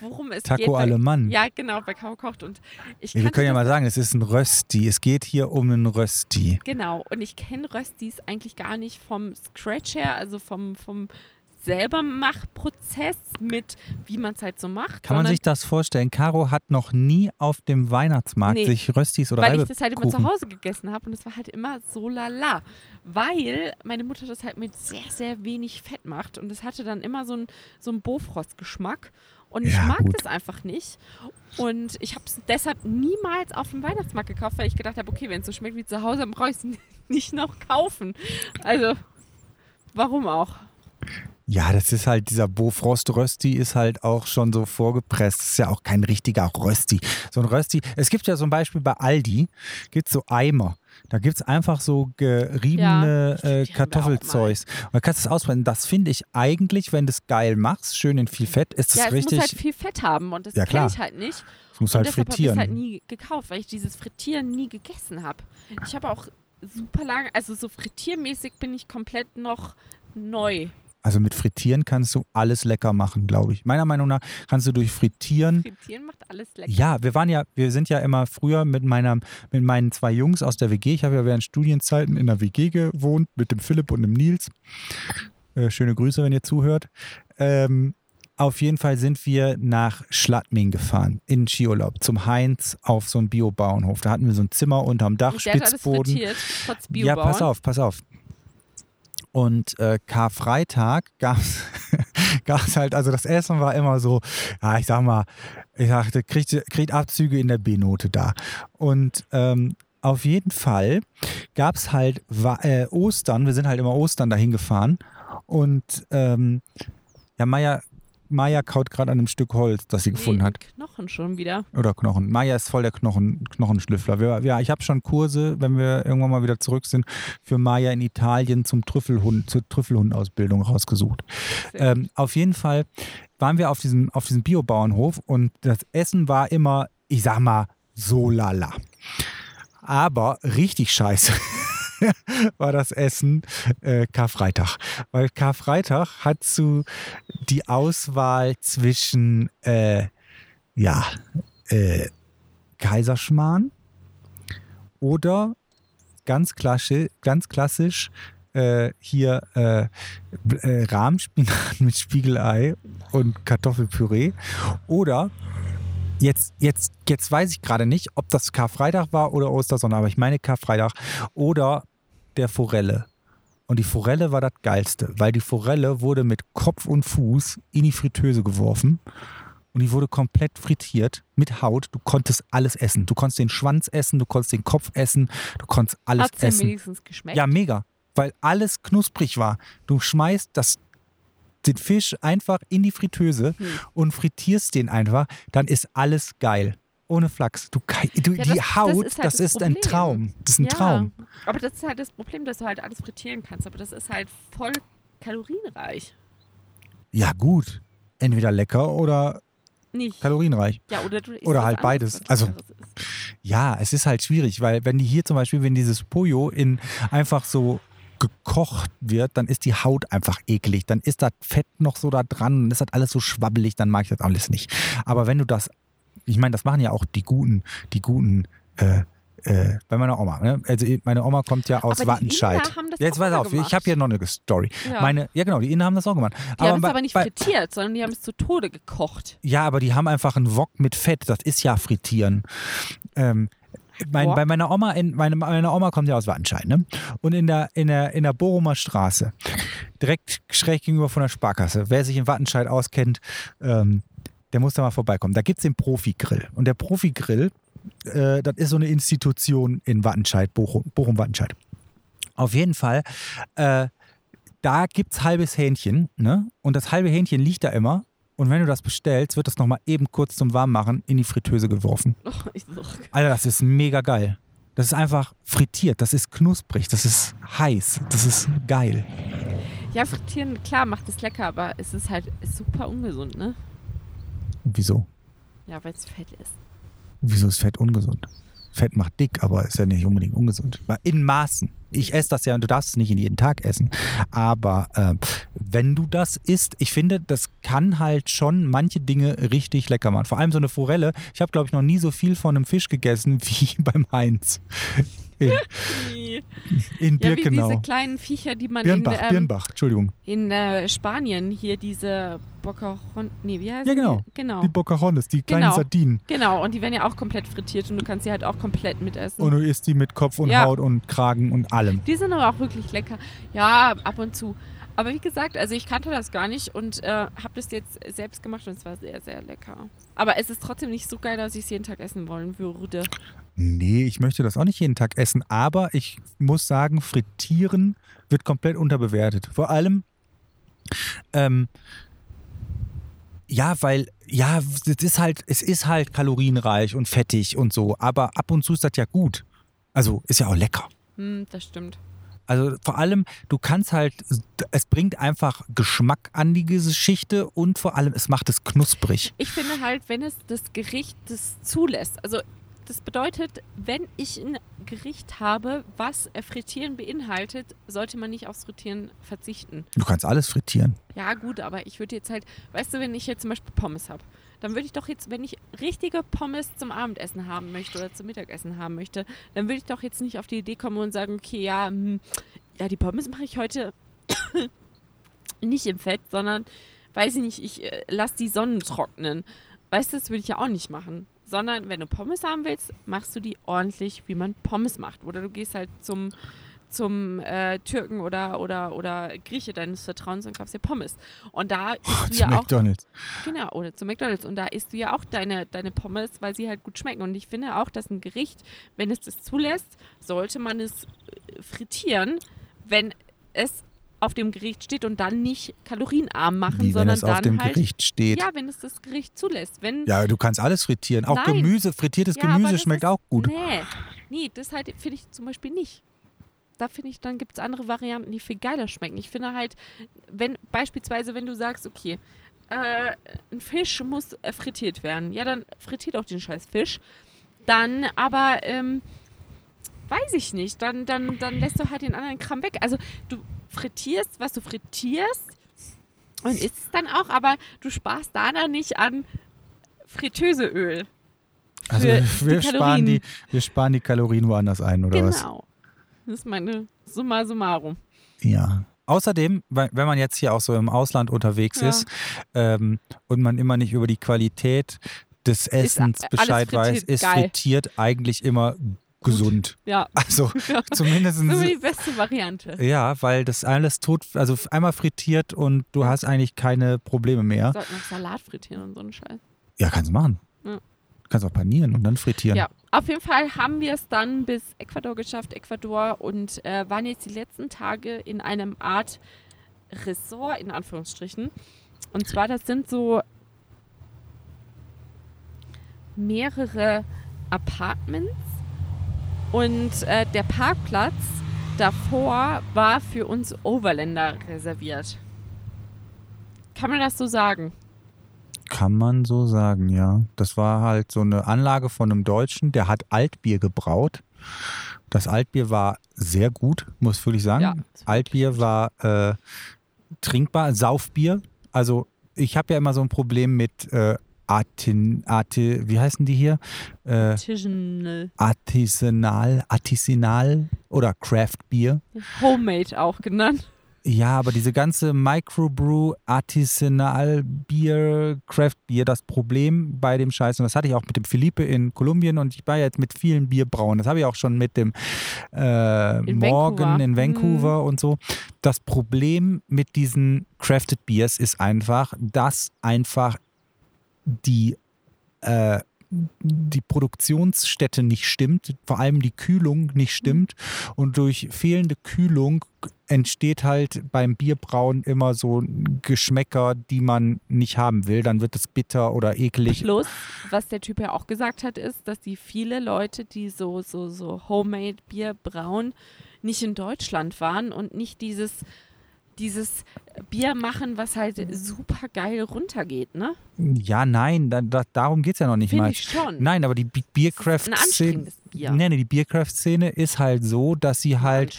worum es Taco geht. bei- Alemann. Ja, genau, bei Kau kocht. Und ich Ja, wir können ja mal sagen, es ist ein Rösti. Es geht hier um einen Rösti. Genau, und ich kenne Röstis eigentlich gar nicht vom Scratch her, also vom, vom Selbermachprozess mit, wie man es halt so macht. Kann man sich das vorstellen? Caro hat noch nie auf dem Weihnachtsmarkt Nee, sich Röstis oder weil ich das halt immer zu Hause gegessen habe und es war halt immer so lala. Weil meine Mutter das halt mit sehr, sehr wenig Fett macht und es hatte dann immer so einen so einen Bofrost-Geschmack. Und ich Ja, mag gut. das einfach nicht. Und ich habe es deshalb niemals auf dem Weihnachtsmarkt gekauft, weil ich gedacht habe, okay, wenn es so schmeckt wie zu Hause, dann brauche ich es <laughs> nicht noch kaufen. Also, warum auch? Ja, das ist halt, dieser Bofrost Rösti ist halt auch schon so vorgepresst. Das ist ja auch kein richtiger Rösti. So ein Rösti, es gibt ja zum Beispiel bei Aldi, gibt so Eimer. Da gibt es einfach so geriebene Ja, äh, Kartoffelzeugs. Und da kannst du es ausbrennen. Das finde ich eigentlich, wenn du es geil machst, schön in viel Fett, ist das ja, es richtig. muss halt viel Fett haben und das Ja, kenne ich halt nicht. es muss Und halt deshalb habe ich frittieren. es halt nie gekauft, weil ich dieses Frittieren nie gegessen habe. Ich habe auch super lange, also so frittiermäßig bin ich komplett noch neu. Also mit Frittieren kannst du alles lecker machen, glaube ich. Meiner Meinung nach kannst du durch Frittieren Frittieren macht alles lecker. Ja, wir waren ja, wir sind ja immer früher mit meiner, mit meinen zwei Jungs aus der WG. Ich habe ja während Studienzeiten in der WG gewohnt mit dem Philipp und dem Nils. Äh, schöne Grüße, wenn ihr zuhört. Ähm, auf jeden Fall sind wir nach Schladming gefahren, in Skiurlaub, zum Heinz auf so einen Biobauernhof. Da hatten wir so ein Zimmer unterm Dach, Und Spitzboden. Ja, pass auf, pass auf. Und äh, Karfreitag gab es <laughs> halt, also das Essen war immer so, ja, ich sag mal, ich dachte, kriegt, kriegt Abzüge in der B-Note da. Und ähm, auf jeden Fall gab es halt äh, Ostern, wir sind halt immer Ostern dahin gefahren. Und ähm, ja, Maya, Maya kaut gerade an einem Stück Holz, das sie gefunden Nee, hat. Knochen schon wieder. Oder Knochen. Maya ist voll der Knochen, Knochenschlüffler. Wir, ja, ich habe schon Kurse, wenn wir irgendwann mal wieder zurück sind, für Maya in Italien zum Trüffelhund, zur Trüffelhundausbildung rausgesucht. Ähm, auf jeden Fall waren wir auf diesem, auf diesem Biobauernhof und das Essen war immer, ich sag mal, so lala. Aber richtig scheiße <laughs> <laughs> war das Essen äh, Karfreitag. Weil Karfreitag hat zu die Auswahl zwischen äh, ja, äh, Kaiserschmarrn oder ganz klassisch, ganz klassisch äh, hier äh, äh, Rahmspinat <laughs> mit Spiegelei und Kartoffelpüree oder Jetzt, jetzt, jetzt weiß ich gerade nicht, ob das Karfreitag war oder Ostersonntag, aber ich meine Karfreitag oder der Forelle. Und die Forelle war das Geilste, weil die Forelle wurde mit Kopf und Fuß in die Fritteuse geworfen und die wurde komplett frittiert mit Haut. Du konntest alles essen. Du konntest den Schwanz essen, du konntest den Kopf essen, du konntest alles Hat es denn essen. wenigstens geschmeckt? Ja, mega, weil alles knusprig war. Du schmeißt das, den Fisch einfach in die Fritteuse Hm. und frittierst den einfach, dann ist alles geil. Ohne Flachs. Du, du, Ja, die das- das Haut, ist halt das das ist ein. Traum. Das ist ein ja, Traum. Aber das ist halt das Problem, dass du halt alles frittieren kannst. Aber das ist halt voll kalorienreich. Ja, gut. Entweder lecker oder Nicht. kalorienreich. ja, oder Oder halt beides. Also-. Ja, es ist halt schwierig, weil wenn die hier zum Beispiel, wenn dieses Pollo in einfach so gekocht wird, dann ist die Haut einfach eklig. Dann ist das Fett noch so da dran, dann ist das alles so schwabbelig, dann mag ich das alles nicht. Aber wenn du das, ich meine, das machen ja auch die guten, die guten, äh, äh, bei meiner Oma. Ne? Also meine Oma kommt ja aus Aber Wattenscheid. Inder haben das Jetzt mal auf, ich gemacht. habe hier noch eine Story. Ja. Meine, ja genau, die Innen haben das auch gemacht. Die haben es aber nicht bei, frittiert, sondern die haben es zu Tode gekocht. ja, aber die haben einfach einen Wok mit Fett. Das ist ja frittieren. Ähm, mein, bei meiner Oma, in, meine, meine Oma kommt ja aus Wattenscheid, ne? Und in der, in der, in der Bochumer Straße, direkt schräg gegenüber von der Sparkasse, wer sich in Wattenscheid auskennt, ähm, der muss da mal vorbeikommen. Da gibt es den Profi-Grill. Und der Profi-Grill, äh, das ist so eine Institution in Wattenscheid, Bochum, Bochum-Wattenscheid. Auf jeden Fall, äh, da gibt es halbes Hähnchen, ne? Und das halbe Hähnchen liegt da immer. Und wenn du das bestellst, wird das nochmal eben kurz zum Warmmachen in die Fritteuse geworfen. Oh. Alter, das ist mega geil. Das ist einfach frittiert, das ist knusprig, das ist heiß, das ist geil. Ja, frittieren, klar, macht es lecker, aber es ist halt super ungesund, ne? Wieso? Ja, weil es Fett ist. Wieso ist Fett ungesund? Fett macht dick, aber ist ja nicht unbedingt ungesund. In Maßen. Ich esse das ja und du darfst es nicht jeden Tag essen. Aber äh, wenn du das isst, ich finde, das kann halt schon manche Dinge richtig lecker machen. Vor allem so eine Forelle. Ich habe, glaube ich, noch nie so viel von einem Fisch gegessen <laughs> wie beim Heinz. In, <laughs> in ja, wie Birkenau. diese kleinen Viecher, die man Birnbach, in, ähm, Birnbach, Entschuldigung. in äh, Spanien hier diese Bocaron, nee, wie heißt Ja, genau. Die? Genau. Die Bocarones, die kleinen Genau. Sardinen. Genau, und die werden ja auch komplett frittiert und du kannst sie halt auch komplett mitessen. Und du isst die mit Kopf und Ja. Haut und Kragen und allem. Die sind aber auch wirklich lecker. Ja, ab und zu. Aber wie gesagt, also ich kannte das gar nicht und äh, habe das jetzt selbst gemacht und es war sehr, sehr lecker. Aber es ist trotzdem nicht so geil, dass ich es jeden Tag essen wollen würde. Nee, ich möchte das auch nicht jeden Tag essen, aber ich muss sagen, frittieren wird komplett unterbewertet. Vor allem, ähm, ja, weil, ja, es ist halt, es ist halt kalorienreich und fettig und so, aber ab und zu ist das ja gut. Also ist ja auch lecker. Hm, das stimmt. Also vor allem, du kannst halt, es bringt einfach Geschmack an die Geschichte und vor allem, es macht es knusprig. Ich finde halt, wenn es das Gericht das zulässt, also das bedeutet, wenn ich ein Gericht habe, was äh, Frittieren beinhaltet, sollte man nicht aufs Frittieren verzichten. Du kannst alles frittieren. Ja, gut, aber ich würde jetzt halt, weißt du, wenn ich jetzt zum Beispiel Pommes habe, dann würde ich doch jetzt, wenn ich richtige Pommes zum Abendessen haben möchte oder zum Mittagessen haben möchte, dann würde ich doch jetzt nicht auf die Idee kommen und sagen, okay, ja, hm, ja, die Pommes mache ich heute <coughs> nicht im Fett, sondern, weiß ich nicht, ich äh, lasse die Sonnen trocknen. Weißt du, das würde ich ja auch nicht machen. Sondern, wenn du Pommes haben willst, machst du die ordentlich, wie man Pommes macht. Oder du gehst halt zum, zum äh, Türken oder, oder, oder Grieche deines Vertrauens und kaufst dir Pommes. Und da <laughs> isst du Zu ja auch McDonalds. Genau, oder zu McDonalds. Und da isst du ja auch deine, deine Pommes, weil sie halt gut schmecken. Und ich finde auch, dass ein Gericht, wenn es das zulässt, sollte man es äh, frittieren, wenn es auf dem Gericht steht und dann nicht kalorienarm machen, Wie wenn sondern es auf dem halt. Gericht steht. Ja, wenn es das Gericht zulässt. Wenn, Ja, du kannst alles frittieren. Auch Nein. Gemüse, frittiertes Ja, Gemüse schmeckt ist- auch gut. Nee, nee, das halt finde ich zum Beispiel nicht. Da finde ich, dann gibt es andere Varianten, die viel geiler schmecken. Ich finde halt, wenn beispielsweise, wenn du sagst, okay, äh, ein Fisch muss äh, frittiert werden, ja, dann frittiert auch den scheiß Fisch. Dann aber, ähm, weiß ich nicht, dann, dann, dann lässt du halt den anderen Kram weg. Also du frittierst, was du frittierst und isst es dann auch, aber du sparst da dann nicht an Fritteuseöl. Also wir die sparen, die, wir sparen die Kalorien woanders ein, oder was? Genau. Das ist meine Summa summarum. Ja. Außerdem, wenn man jetzt hier auch so im Ausland unterwegs Ja. ist ähm, und man immer nicht über die Qualität des Essens Bescheid weiß, ist frittiert eigentlich immer gesund. Ja. Also <laughs> Ja. zumindest Das ist die beste Variante. ja, weil das alles tot, also einmal frittiert und du hast eigentlich keine Probleme mehr. Sollten noch Salat frittieren und so einen Scheiß. Ja, kannst du machen. Ja. Kannst auch panieren und dann frittieren. Ja, auf jeden Fall haben wir es dann bis Ecuador geschafft, Ecuador, und äh, waren jetzt die letzten Tage in einem Art Ressort, in Anführungsstrichen. Und zwar, das sind so mehrere Apartments und äh, der Parkplatz davor war für uns Overländer reserviert. Kann man das so sagen? Kann man so sagen, ja. Das war halt so eine Anlage von einem Deutschen, der hat Altbier gebraut. Das Altbier war sehr gut, muss ich wirklich sagen. Ja. Altbier war äh, trinkbar, Saufbier. Also ich habe ja immer so ein Problem mit äh, Atin, Ati, wie heißen die hier? Äh, Artisanal. Artisanal, Artisanal oder Craft Bier. Homemade auch genannt. Ja, aber diese ganze Microbrew, Artisanal Bier, Craft Bier, das Problem bei dem Scheiß, und das hatte ich auch mit dem Felipe in Kolumbien und ich war jetzt mit vielen Bierbrauen. Das habe ich auch schon mit dem äh, In Morgan Vancouver. In Vancouver und so. Das Problem mit diesen Crafted Beers ist einfach, dass einfach die äh, die Produktionsstätte nicht stimmt, vor allem die Kühlung nicht stimmt und durch fehlende Kühlung entsteht halt beim Bierbrauen immer so Geschmäcker, die man nicht haben will. Dann wird es bitter oder eklig. Plus, was der Typ ja auch gesagt hat, ist, dass die viele Leute, die so, so, so Homemade Bier brauen, nicht in Deutschland waren und nicht dieses, dieses Bier machen, was halt super geil runtergeht, ne? Ja, nein, da, da, darum geht es ja noch nicht Finde mal. ich schon. Nein, aber die Biercraft-Szene. Nee, nee, die Biercraft-Szene ist halt so, dass sie halt,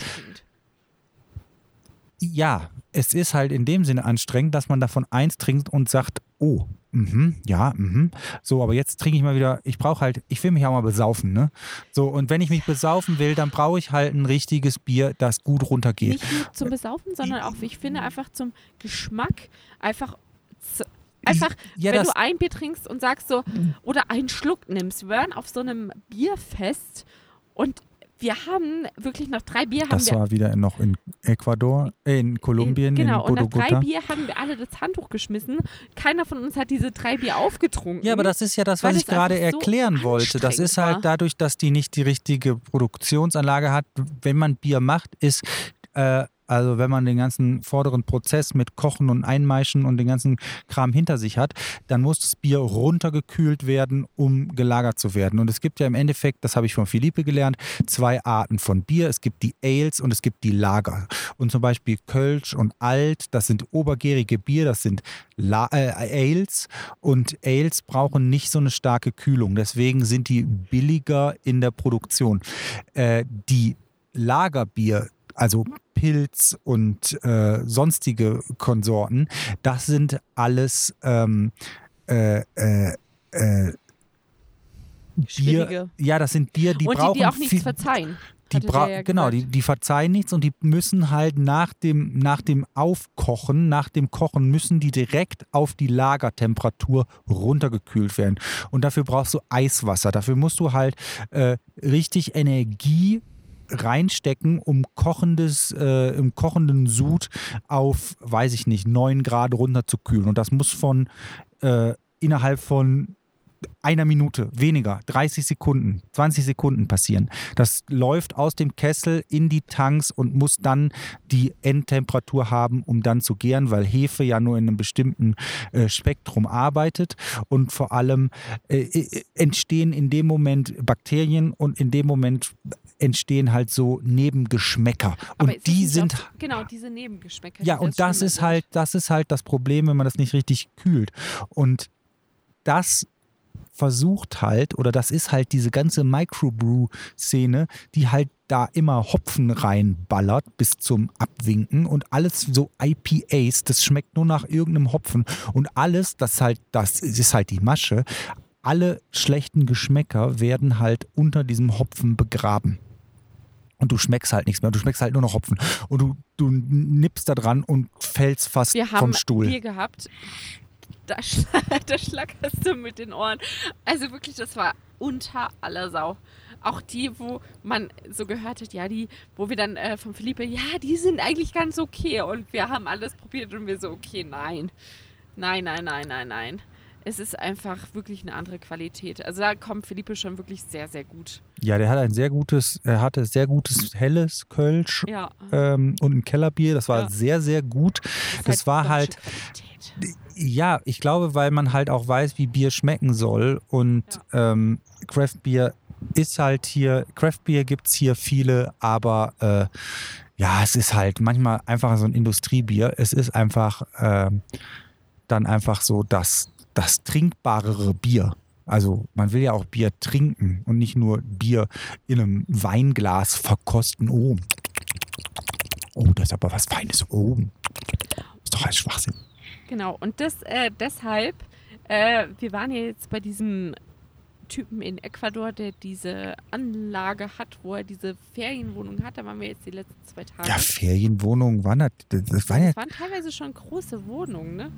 ja, es ist halt in dem Sinne anstrengend, dass man davon eins trinkt und sagt, oh, mhm, ja, mhm. So, aber jetzt trinke ich mal wieder, ich brauche halt, ich will mich auch mal besaufen, ne? So, und wenn ich mich besaufen will, dann brauche ich halt ein richtiges Bier, das gut runtergeht. Nicht nur zum Besaufen, sondern auch, wie ich finde, einfach zum Geschmack. Einfach, einfach Ja, wenn du ein Bier trinkst und sagst so, oder einen Schluck nimmst. Wir waren auf so einem Bierfest und wir haben wirklich nach drei Bier haben das wir war wieder noch in Ecuador, äh, in Kolumbien, in, genau, in und nach drei. Bier haben wir alle das Handtuch geschmissen. Keiner von uns hat diese drei Bier aufgetrunken. Ja, aber das ist ja das, was ich es gerade so erklären wollte. Das ist halt dadurch, dass die nicht die richtige Produktionsanlage hat. Wenn man Bier macht, ist, äh, also wenn man den ganzen vorderen Prozess mit Kochen und Einmeischen und den ganzen Kram hinter sich hat, dann muss das Bier runtergekühlt werden, um gelagert zu werden. Und es gibt ja im Endeffekt, das habe ich von Philippe gelernt, zwei Arten von Bier. Es gibt die Ales und es gibt die Lager. Und zum Beispiel Kölsch und Alt, das sind obergärige Bier, das sind La äh, Ales. Und Ales brauchen nicht so eine starke Kühlung. Deswegen sind die billiger in der Produktion. Äh, die Lagerbier, also Pilz und äh, sonstige Konsorten, das sind alles ähm, äh, äh, äh, Bier. Schwierige. Ja, das sind Bier, die und die, brauchen die auch nichts viel, verzeihen. die ja genau, die, die verzeihen nichts und die müssen halt nach dem, nach dem Aufkochen, nach dem Kochen, müssen die direkt auf die Lagertemperatur runtergekühlt werden. Und dafür brauchst du Eiswasser. Dafür musst du halt äh, richtig Energie reinstecken, um kochendes, äh, im kochenden Sud auf, weiß ich nicht, 9 Grad runterzukühlen. Und das muss von äh, innerhalb von einer Minute, weniger, 30 Sekunden, 20 Sekunden passieren. Das läuft aus dem Kessel in die Tanks und muss dann die Endtemperatur haben, um dann zu gären, weil Hefe ja nur in einem bestimmten äh, Spektrum arbeitet und vor allem äh, äh, entstehen in dem Moment Bakterien und in dem Moment entstehen halt so Nebengeschmäcker Aber und die sind auf, genau diese Nebengeschmäcker. ja, und das ist halt, das ist halt das Problem, wenn man das nicht richtig kühlt. Und das versucht halt, oder das ist halt diese ganze Microbrew-Szene, die halt da immer Hopfen reinballert bis zum Abwinken und alles so IPAs, das schmeckt nur nach irgendeinem Hopfen und alles, das halt, das ist halt die Masche, alle schlechten Geschmäcker werden halt unter diesem Hopfen begraben. Und du schmeckst halt nichts mehr. Du schmeckst halt nur noch Hopfen. Und du, du nippst da dran und fällst fast Wir haben vom Stuhl. Bier gehabt. Da, schla- <laughs> da schlackerst du mit den Ohren. Also wirklich, das war unter aller Sau. Auch die, wo man so gehört hat, ja, die, wo wir dann äh, von Philippe, ja, die sind eigentlich ganz okay. Und wir haben alles probiert und wir so, okay, nein. Nein, nein, nein, nein, nein. Es ist einfach wirklich eine andere Qualität. Also da kommt Philippe schon wirklich sehr, sehr gut. Ja, der hat ein sehr gutes, er hatte sehr gutes helles Kölsch Ja. ähm, und ein Kellerbier. Das war Ja. sehr, sehr gut. ist das war deutsche halt- Qualität. Ja, ich glaube, weil man halt auch weiß, wie Bier schmecken soll. Und ähm, Craft Beer ist halt hier, Craft Beer gibt es hier viele, aber äh, ja, es ist halt manchmal einfach so ein Industriebier. Es ist einfach ähm, dann einfach so das, das trinkbarere Bier. Also man will ja auch Bier trinken und nicht nur Bier in einem Weinglas verkosten. Oh, oh das ist aber was Feines. Oh, ist doch ein Schwachsinn. Genau, und das äh, deshalb, äh, wir waren ja jetzt bei diesem Typen in Ecuador, der diese Anlage hat, wo er diese Ferienwohnung hat. Da waren wir jetzt die letzten zwei Tage. Ja, Ferienwohnungen waren das. Das waren ja, das waren teilweise schon große Wohnungen, ne?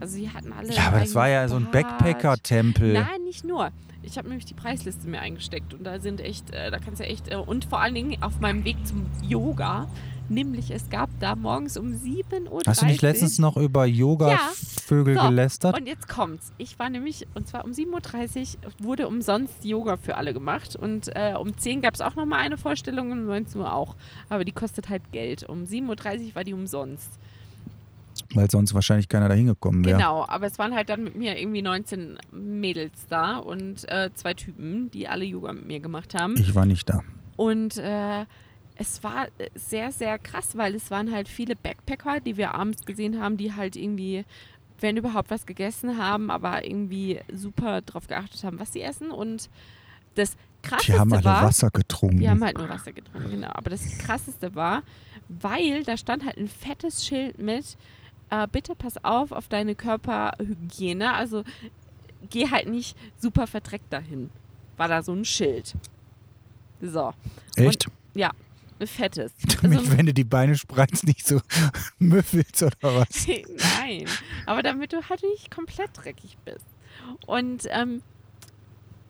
Also sie hatten alle. ja, aber das war ja so ein. Backpacker-Tempel. Nein, nicht nur. Ich habe nämlich die Preisliste mir eingesteckt und da sind echt, äh, da kannst du echt, äh, und vor allen Dingen auf meinem Weg zum Yoga, nämlich es gab da morgens um 7.30 Uhr. Hast du nicht letztens noch über Yoga-Vögel So, gelästert? Und jetzt kommt's. Ich war nämlich, und zwar um 7.30 Uhr wurde umsonst Yoga für alle gemacht. Und äh, um 10 gab es auch nochmal eine Vorstellung und um 19 Uhr auch. Aber die kostet halt Geld. Um 7.30 Uhr war die umsonst. Weil sonst wahrscheinlich keiner da hingekommen wäre. Genau, aber es waren halt dann mit mir irgendwie 19 Mädels da und äh, zwei Typen, die alle Yoga mit mir gemacht haben. Ich war nicht da. Und äh, es war sehr, sehr krass, weil es waren halt viele Backpacker, die wir abends gesehen haben, die halt irgendwie, wenn überhaupt was gegessen haben, aber irgendwie super drauf geachtet haben, was sie essen. Und das krasseste Die haben alle war, Wasser getrunken. wir haben halt nur Wasser getrunken, genau. Aber das krasseste war, weil da stand halt ein fettes Schild mit, äh, bitte pass auf auf deine Körperhygiene. Also geh halt nicht super verdreckt dahin. War da so ein Schild. So. Echt? Ja, ein fettes. <laughs> Damit, Also- wenn du die Beine spreizt, nicht so <laughs> müffelst oder was? <laughs> Nein, aber damit du halt nicht komplett dreckig bist. Und ähm,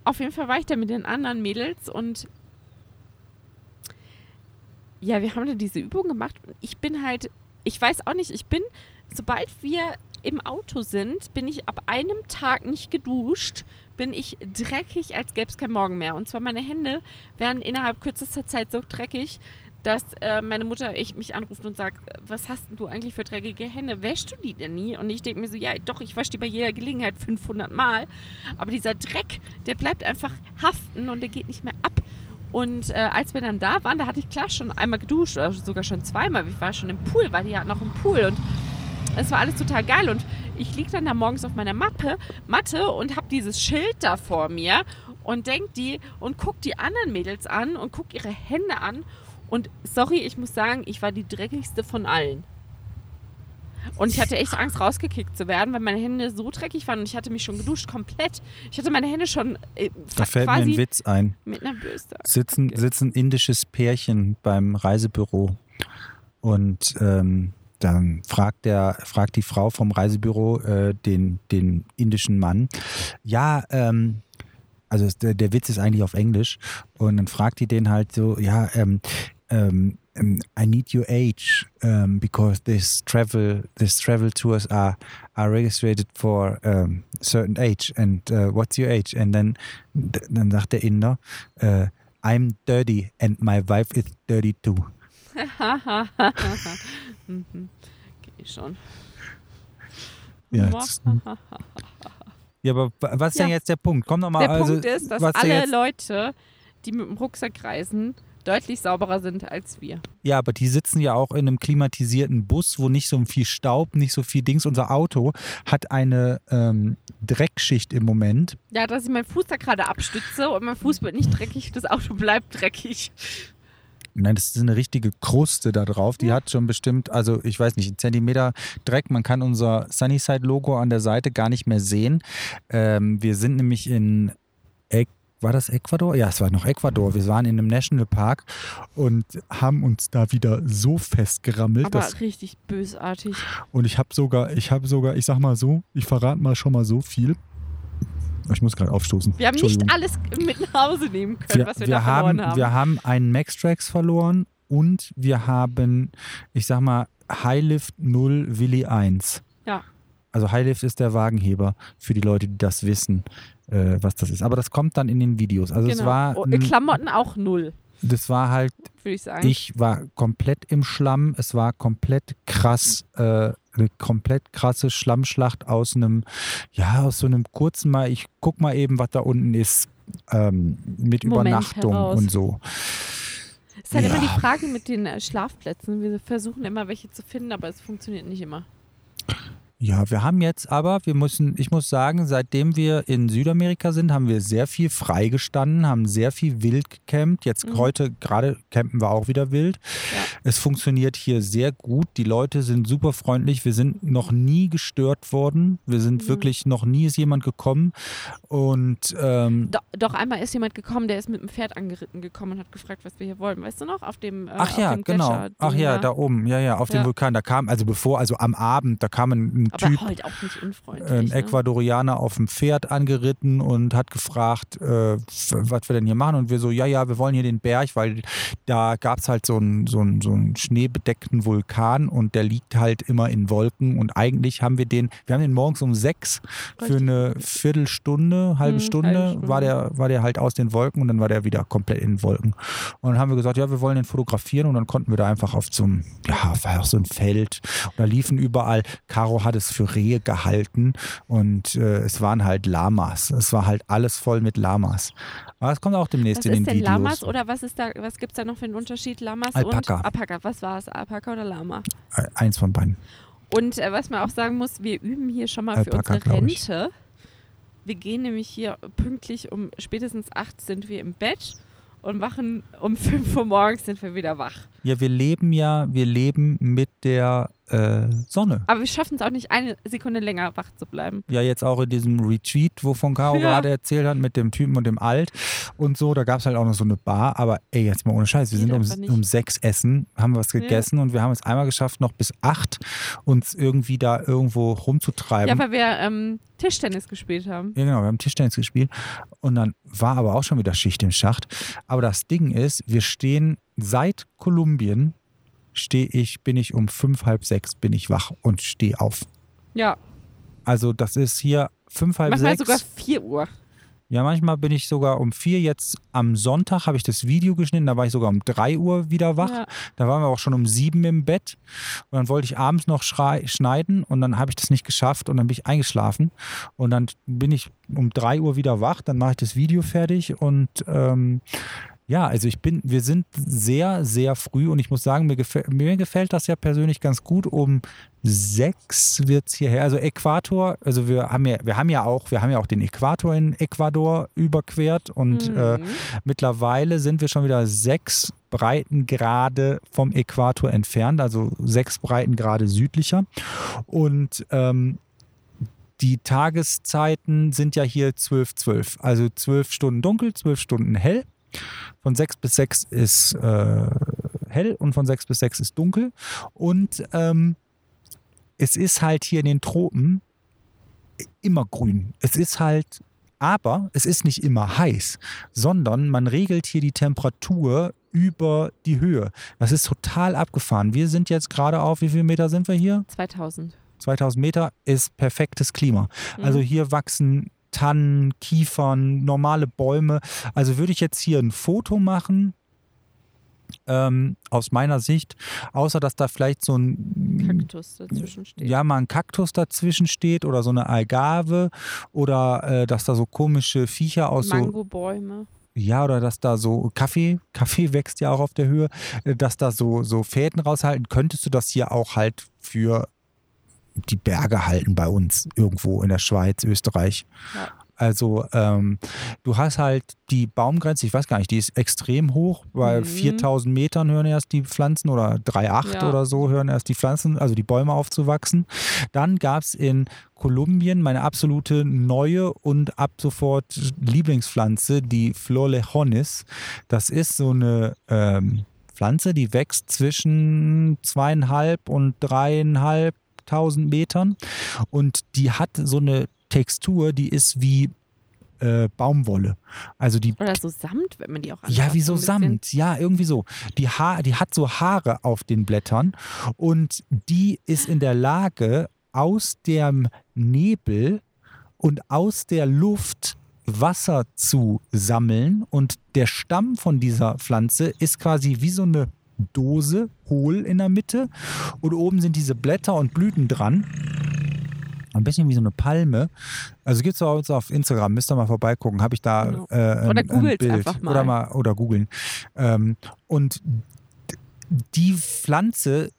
auf jeden Fall war ich da mit den anderen Mädels und ja, wir haben da diese Übung gemacht und ich bin halt, ich weiß auch nicht, ich bin, sobald wir im Auto sind, bin ich ab einem Tag nicht geduscht, bin ich dreckig, als gäbe es kein Morgen mehr. Und zwar meine Hände werden innerhalb kürzester Zeit so dreckig, dass äh, meine Mutter ich mich anruft und sagt, was hast denn du eigentlich für dreckige Hände? Wäschst du die denn nie? Und ich denke mir so, ja, doch, ich wasche die bei jeder Gelegenheit 500 Mal. Aber dieser Dreck, der bleibt einfach haften und der geht nicht mehr ab. Und äh, als wir dann da waren, da hatte ich klar schon einmal geduscht oder sogar schon zweimal. Ich war schon im Pool, weil die hatten noch im Pool und es war alles total geil. Und ich liege dann da morgens auf meiner Mappe, Matte und habe dieses Schild da vor mir und denk die und guck die anderen Mädels an und guck ihre Hände an. Und sorry, ich muss sagen, ich war die dreckigste von allen. Und ich hatte echt Angst, rausgekickt zu werden, weil meine Hände so dreckig waren und ich hatte mich schon geduscht, komplett. Ich hatte meine Hände schon äh, Da fällt mir ein Witz ein. mit einer Bürste. Sitzen, Okay. sitzt ein indisches Pärchen beim Reisebüro und ähm, dann fragt, der, fragt die Frau vom Reisebüro äh, den, den indischen Mann, ja, ähm, also der, der Witz ist eigentlich auf Englisch. Und dann fragt die den halt so, ja, ähm, ähm, ähm, I need your age um, because this travel this travel tours are are registered for um, certain age and uh, what's your age? And then dann sagt der Inder äh, I'm 30 and my wife is 32 <laughs> mhm. Okay, schon. ja, das, ja aber wa- was ist denn Ja. jetzt der Punkt komm noch mal Der also Punkt ist, dass alle jetzt, Leute, die mit dem Rucksack reisen, deutlich sauberer sind als wir. Ja, aber die sitzen ja auch in einem klimatisierten Bus, wo nicht so viel Staub, nicht so viel Dings. Unser Auto hat eine ähm, Dreckschicht im Moment. Ja, dass ich meinen Fuß da gerade abstütze und mein Fuß wird nicht dreckig, das Auto bleibt dreckig. Nein, das ist eine richtige Kruste da drauf. Die hat schon bestimmt, also ich weiß nicht, einen Zentimeter Dreck. Man kann unser Sunnyside-Logo an der Seite gar nicht mehr sehen. Ähm, wir sind nämlich in, Eck, war das Ecuador? Ja, es war noch Ecuador. Wir waren in einem Nationalpark und haben uns da wieder so festgerammelt. Aber richtig bösartig. und ich habe sogar, ich habe sogar, ich sag mal so, ich verrate mal schon mal so viel. Ich muss gerade aufstoßen. Wir haben nicht alles mit nach Hause nehmen können, wir, was wir, wir da verloren haben, haben. Wir haben einen Max-Trax verloren und wir haben, ich sag mal, Highlift 0 Willi 1. Ja. Also Highlift ist der Wagenheber für die Leute, die das wissen, äh, was das ist. Aber das kommt dann in den Videos. Also es genau. war, oh, Klamotten auch null, das war halt, würde ich sagen. ich war komplett im Schlamm. Es war komplett krass, äh, eine komplett krasse Schlammschlacht aus einem, ja, aus so einem kurzen Mal, ich guck mal eben, was da unten ist, ähm, mit Moment Übernachtung heraus. und so. Es ist halt immer Ja. die Frage mit den äh, Schlafplätzen. Wir versuchen immer welche zu finden, aber es funktioniert nicht immer. Ja, wir haben jetzt aber, wir müssen, ich muss sagen, seitdem wir in Südamerika sind, haben wir sehr viel freigestanden, haben sehr viel wild gecampt. Jetzt Mhm. heute gerade campen wir auch wieder wild. Ja. Es funktioniert hier sehr gut. Die Leute sind super freundlich. Wir sind noch nie gestört worden. Wir sind Mhm. wirklich noch nie ist jemand gekommen. Und ähm, Do, doch einmal ist jemand gekommen, der ist mit dem Pferd angeritten gekommen und hat gefragt, was wir hier wollen. Weißt du noch? Auf dem äh, Ach ja, dem genau. Gletscher-Ding Ach ja, da oben. Ja, ja, auf dem Ja. Vulkan. Da kam, also bevor, also am Abend, da kam ein, ein Aber Typ. halt auch nicht unfreundlich. ein ne? Ecuadorianer auf dem Pferd angeritten und hat gefragt, äh, was wir denn hier machen. Und wir so, ja, ja, wir wollen hier den Berg, weil da gab es halt so einen, so, einen, so einen schneebedeckten Vulkan und der liegt halt immer in Wolken. Und eigentlich haben wir den, wir haben den morgens um sechs für eine Viertelstunde, halbe Mhm, Stunde, halbe Stunde. War, der, war der halt aus den Wolken und dann war der wieder komplett in den Wolken. Und dann haben wir gesagt, ja, wir wollen den fotografieren und dann konnten wir da einfach auf so einem, ja, war auch so ein Feld und da liefen überall, Caro hat es für Rehe gehalten und äh, es waren halt Lamas. Es war halt alles voll mit Lamas. Aber es kommt auch demnächst Was in den ist denn Videos. Lamas oder was ist da, was gibt es da noch für einen Unterschied? Lamas Alpaka. und Alpaka. Was war es? Alpaka oder Lama? Eins von beiden. Und äh, was man auch sagen muss, wir üben hier schon mal Alpaka, für unsere. Rente. Wir gehen nämlich hier pünktlich um spätestens acht sind wir im Bett und wachen um 5 Uhr morgens sind wir wieder wach. Ja, wir leben ja, wir leben mit der äh, Sonne. Aber wir schaffen es auch nicht, eine Sekunde länger wach zu bleiben. Ja, jetzt auch in diesem Retreat, wovon Caro <laughs> Ja. gerade erzählt hat, mit dem Typen und dem Alt und so, da gab es halt auch noch so eine Bar, aber ey, jetzt mal ohne Scheiß, wir Geht sind um, um sechs essen, haben was Ja. gegessen und wir haben es einmal geschafft, noch bis acht uns irgendwie da irgendwo rumzutreiben. Ja, weil wir ähm, Tischtennis gespielt haben. Ja, genau, wir haben Tischtennis gespielt und dann war aber auch schon wieder Schicht im Schacht. Aber das Ding ist, wir stehen seit Kolumbien, stehe ich, bin ich um fünf, halb sechs, bin ich wach und stehe auf. Ja, Also das ist hier fünf, halb manchmal sechs. sogar 4 Uhr. Ja, manchmal bin ich sogar um vier. Jetzt am Sonntag habe ich das Video geschnitten, da war ich sogar um drei Uhr wieder wach. Ja. Da waren wir auch schon um sieben im Bett. Und dann wollte ich abends noch schneiden und dann habe ich das nicht geschafft und dann bin ich eingeschlafen. Und dann bin ich um drei Uhr wieder wach, dann mache ich das Video fertig und ähm, ja, also ich bin, wir sind sehr, sehr früh und ich muss sagen, mir, gefäl mir gefällt das ja persönlich ganz gut. Um sechs wird es hierher. Also Äquator, also wir haben ja, wir haben ja auch, wir haben ja auch den Äquator in Ecuador überquert und äh, Mhm. Mittlerweile sind wir schon wieder sechs Breitengrade vom Äquator entfernt, also sechs Breitengrade südlicher. Und ähm, die Tageszeiten sind ja hier 12, 12. Also zwölf Stunden dunkel, zwölf Stunden hell. Von sechs bis sechs ist äh, hell und von sechs bis sechs ist dunkel. Und ähm, es ist halt hier in den Tropen immer grün. Es ist halt, aber es ist nicht immer heiß, sondern man regelt hier die Temperatur über die Höhe. Das ist total abgefahren. Wir sind jetzt gerade auf, wie viele Meter sind wir hier? 2000. 2000 Meter ist perfektes Klima. Mhm. Also hier wachsen Tannen, Kiefern, normale Bäume. Also würde ich jetzt hier ein Foto machen, ähm, aus meiner Sicht, außer dass da vielleicht so ein Kaktus dazwischen steht. ja, mal ein Kaktus dazwischen steht oder so eine Algarve oder äh, dass da so komische Viecher aus so Mangobäume. ja, oder dass da so Kaffee, Kaffee wächst ja auch auf der Höhe, äh, dass da so, so Fäden raushalten. Könntest du das hier auch halt für die Berge halten bei uns irgendwo in der Schweiz, Österreich? Ja. Also ähm, du hast halt die Baumgrenze, ich weiß gar nicht, die ist extrem hoch, bei Mhm. 4000 Metern hören erst die Pflanzen oder 3,8 Ja. oder so hören erst die Pflanzen, also die Bäume aufzuwachsen. Dann gab es in Kolumbien meine absolute neue und ab sofort Lieblingspflanze, die Florlejones. Das ist so eine ähm, Pflanze, die wächst zwischen zweieinhalb und dreieinhalbtausend Metern und die hat so eine Textur, die ist wie äh, Baumwolle. Also die Oder so Samt, wenn man die auch ja, wie so. Samt. Ja, irgendwie so. Die, ha die hat so Haare auf den Blättern und die ist in der Lage, aus dem Nebel und aus der Luft Wasser zu sammeln. Und der Stamm von dieser Pflanze ist quasi wie so eine Dose, hohl in der Mitte. Und oben sind diese Blätter und Blüten dran. Ein bisschen wie so eine Palme. Also gibt es uns auf Instagram, müsst ihr mal vorbeigucken, habe ich da Genau. äh, ein, Oder ein googelt's Bild. einfach mal. Oder mal oder googeln. Ähm, und die Pflanze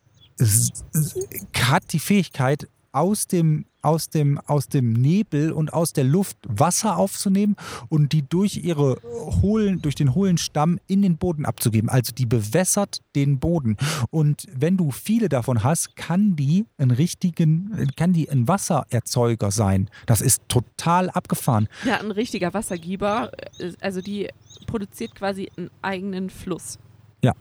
hat die Fähigkeit, aus dem, aus, dem, aus dem Nebel und aus der Luft Wasser aufzunehmen und die durch ihre hohlen, durch den hohlen Stamm in den Boden abzugeben. Also die bewässert den Boden. Und wenn du viele davon hast, kann die einen richtigen, kann die ein Wassererzeuger sein. Das ist total abgefahren. Ja, ein richtiger Wassergeber. äh, Also die produziert quasi einen eigenen Fluss. Ja.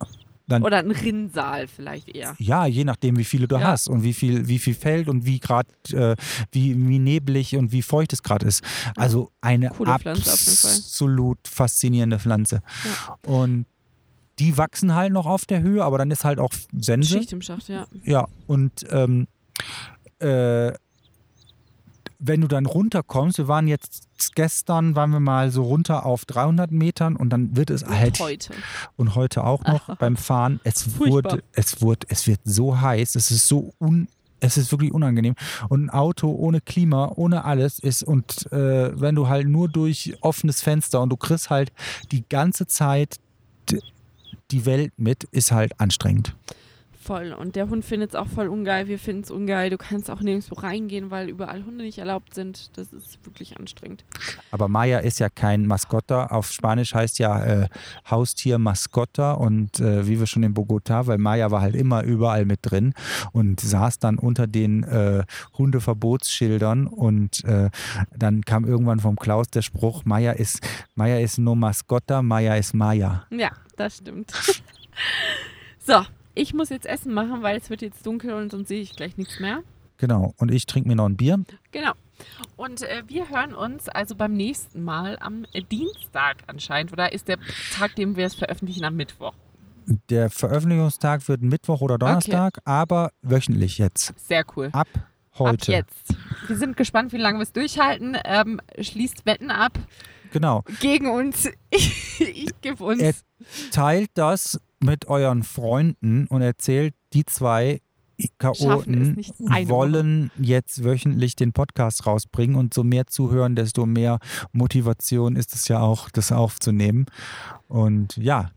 Dann, Oder einen Rinnsal vielleicht eher. Ja, je nachdem, wie viele du Ja. hast und wie viel, wie viel fällt und wie gerade, äh, wie, wie neblig und wie feucht es gerade ist. Also eine absolut faszinierende Pflanze. Und die wachsen halt noch auf der Höhe, aber dann ist halt auch Sense. Schicht im Schacht, ja. Ja, und ähm, äh, wenn du dann runterkommst, wir waren jetzt gestern, waren wir mal so runter auf 300 Metern und dann wird es Und halt heute. und heute auch noch beim Fahren. Es Furchtbar. wurde, es wurde, es wird so heiß, es ist so un, es ist wirklich unangenehm. Und ein Auto ohne Klima, ohne alles ist und äh, wenn du halt nur durch offenes Fenster und du kriegst halt die ganze Zeit die Welt mit, ist halt anstrengend. Voll. Und der Hund findet es auch voll ungeil. Wir finden es ungeil. Du kannst auch nirgendwo reingehen, weil überall Hunde nicht erlaubt sind. Das ist wirklich anstrengend. Aber Maya ist ja kein Maskotter. Auf Spanisch heißt ja äh, Haustier Maskotta. Und äh, wie wir schon in Bogotá, weil Maya war halt immer überall mit drin und saß dann unter den äh, Hundeverbotsschildern. Und äh, dann kam irgendwann vom Klaus der Spruch: Maya ist, Maya ist no Maskotta, Maya ist Maya. Ja, das stimmt. <laughs> so, ich muss jetzt Essen machen, weil es wird jetzt dunkel und sonst sehe ich gleich nichts mehr. Genau. Und ich trinke mir noch ein Bier. Genau. Und äh, wir hören uns also beim nächsten Mal am Dienstag anscheinend. Oder ist der Tag, den wir es veröffentlichen, am Mittwoch? Der Veröffentlichungstag wird Mittwoch oder Donnerstag, aber wöchentlich jetzt. Sehr cool. Ab heute. Ab jetzt. Wir sind gespannt, wie lange wir es durchhalten. Ähm, schließt Wetten ab Genau. gegen uns. <laughs> ich gebe uns. Er teilt das mit euren Freunden und erzählt, die zwei Chaoten wollen jetzt wöchentlich den Podcast rausbringen und so mehr zuhören, desto mehr Motivation ist es ja auch, das aufzunehmen. Und ja.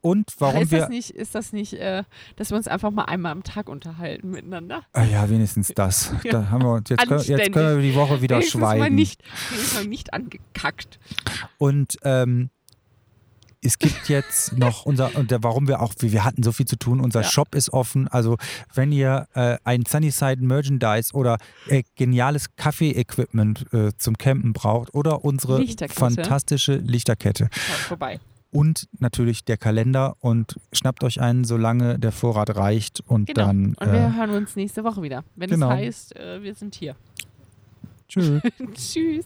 Und warum ist, wir. das nicht, ist das nicht, äh, dass wir uns einfach mal einmal am Tag unterhalten miteinander? Ah ja, wenigstens das. <laughs> Ja. Da haben wir uns, jetzt, können, jetzt können wir die Woche wieder Wenigstens mal schweigen. nicht, wenigstens mal nicht angekackt. Und ähm, es gibt jetzt noch unser, und der- warum wir auch, wir wir hatten so viel zu tun, unser Ja. Shop ist offen. Also wenn ihr äh, ein Sunnyside Merchandise oder äh, geniales Kaffee-Equipment äh, zum Campen braucht oder unsere Lichterkette. fantastische Lichterkette Schaut vorbei. und natürlich der Kalender und schnappt euch einen, solange der Vorrat reicht und Genau. dann Und wir äh, hören uns nächste Woche wieder. Wenn genau. es heißt, äh, wir sind hier. <laughs> tschüss. Tschüss.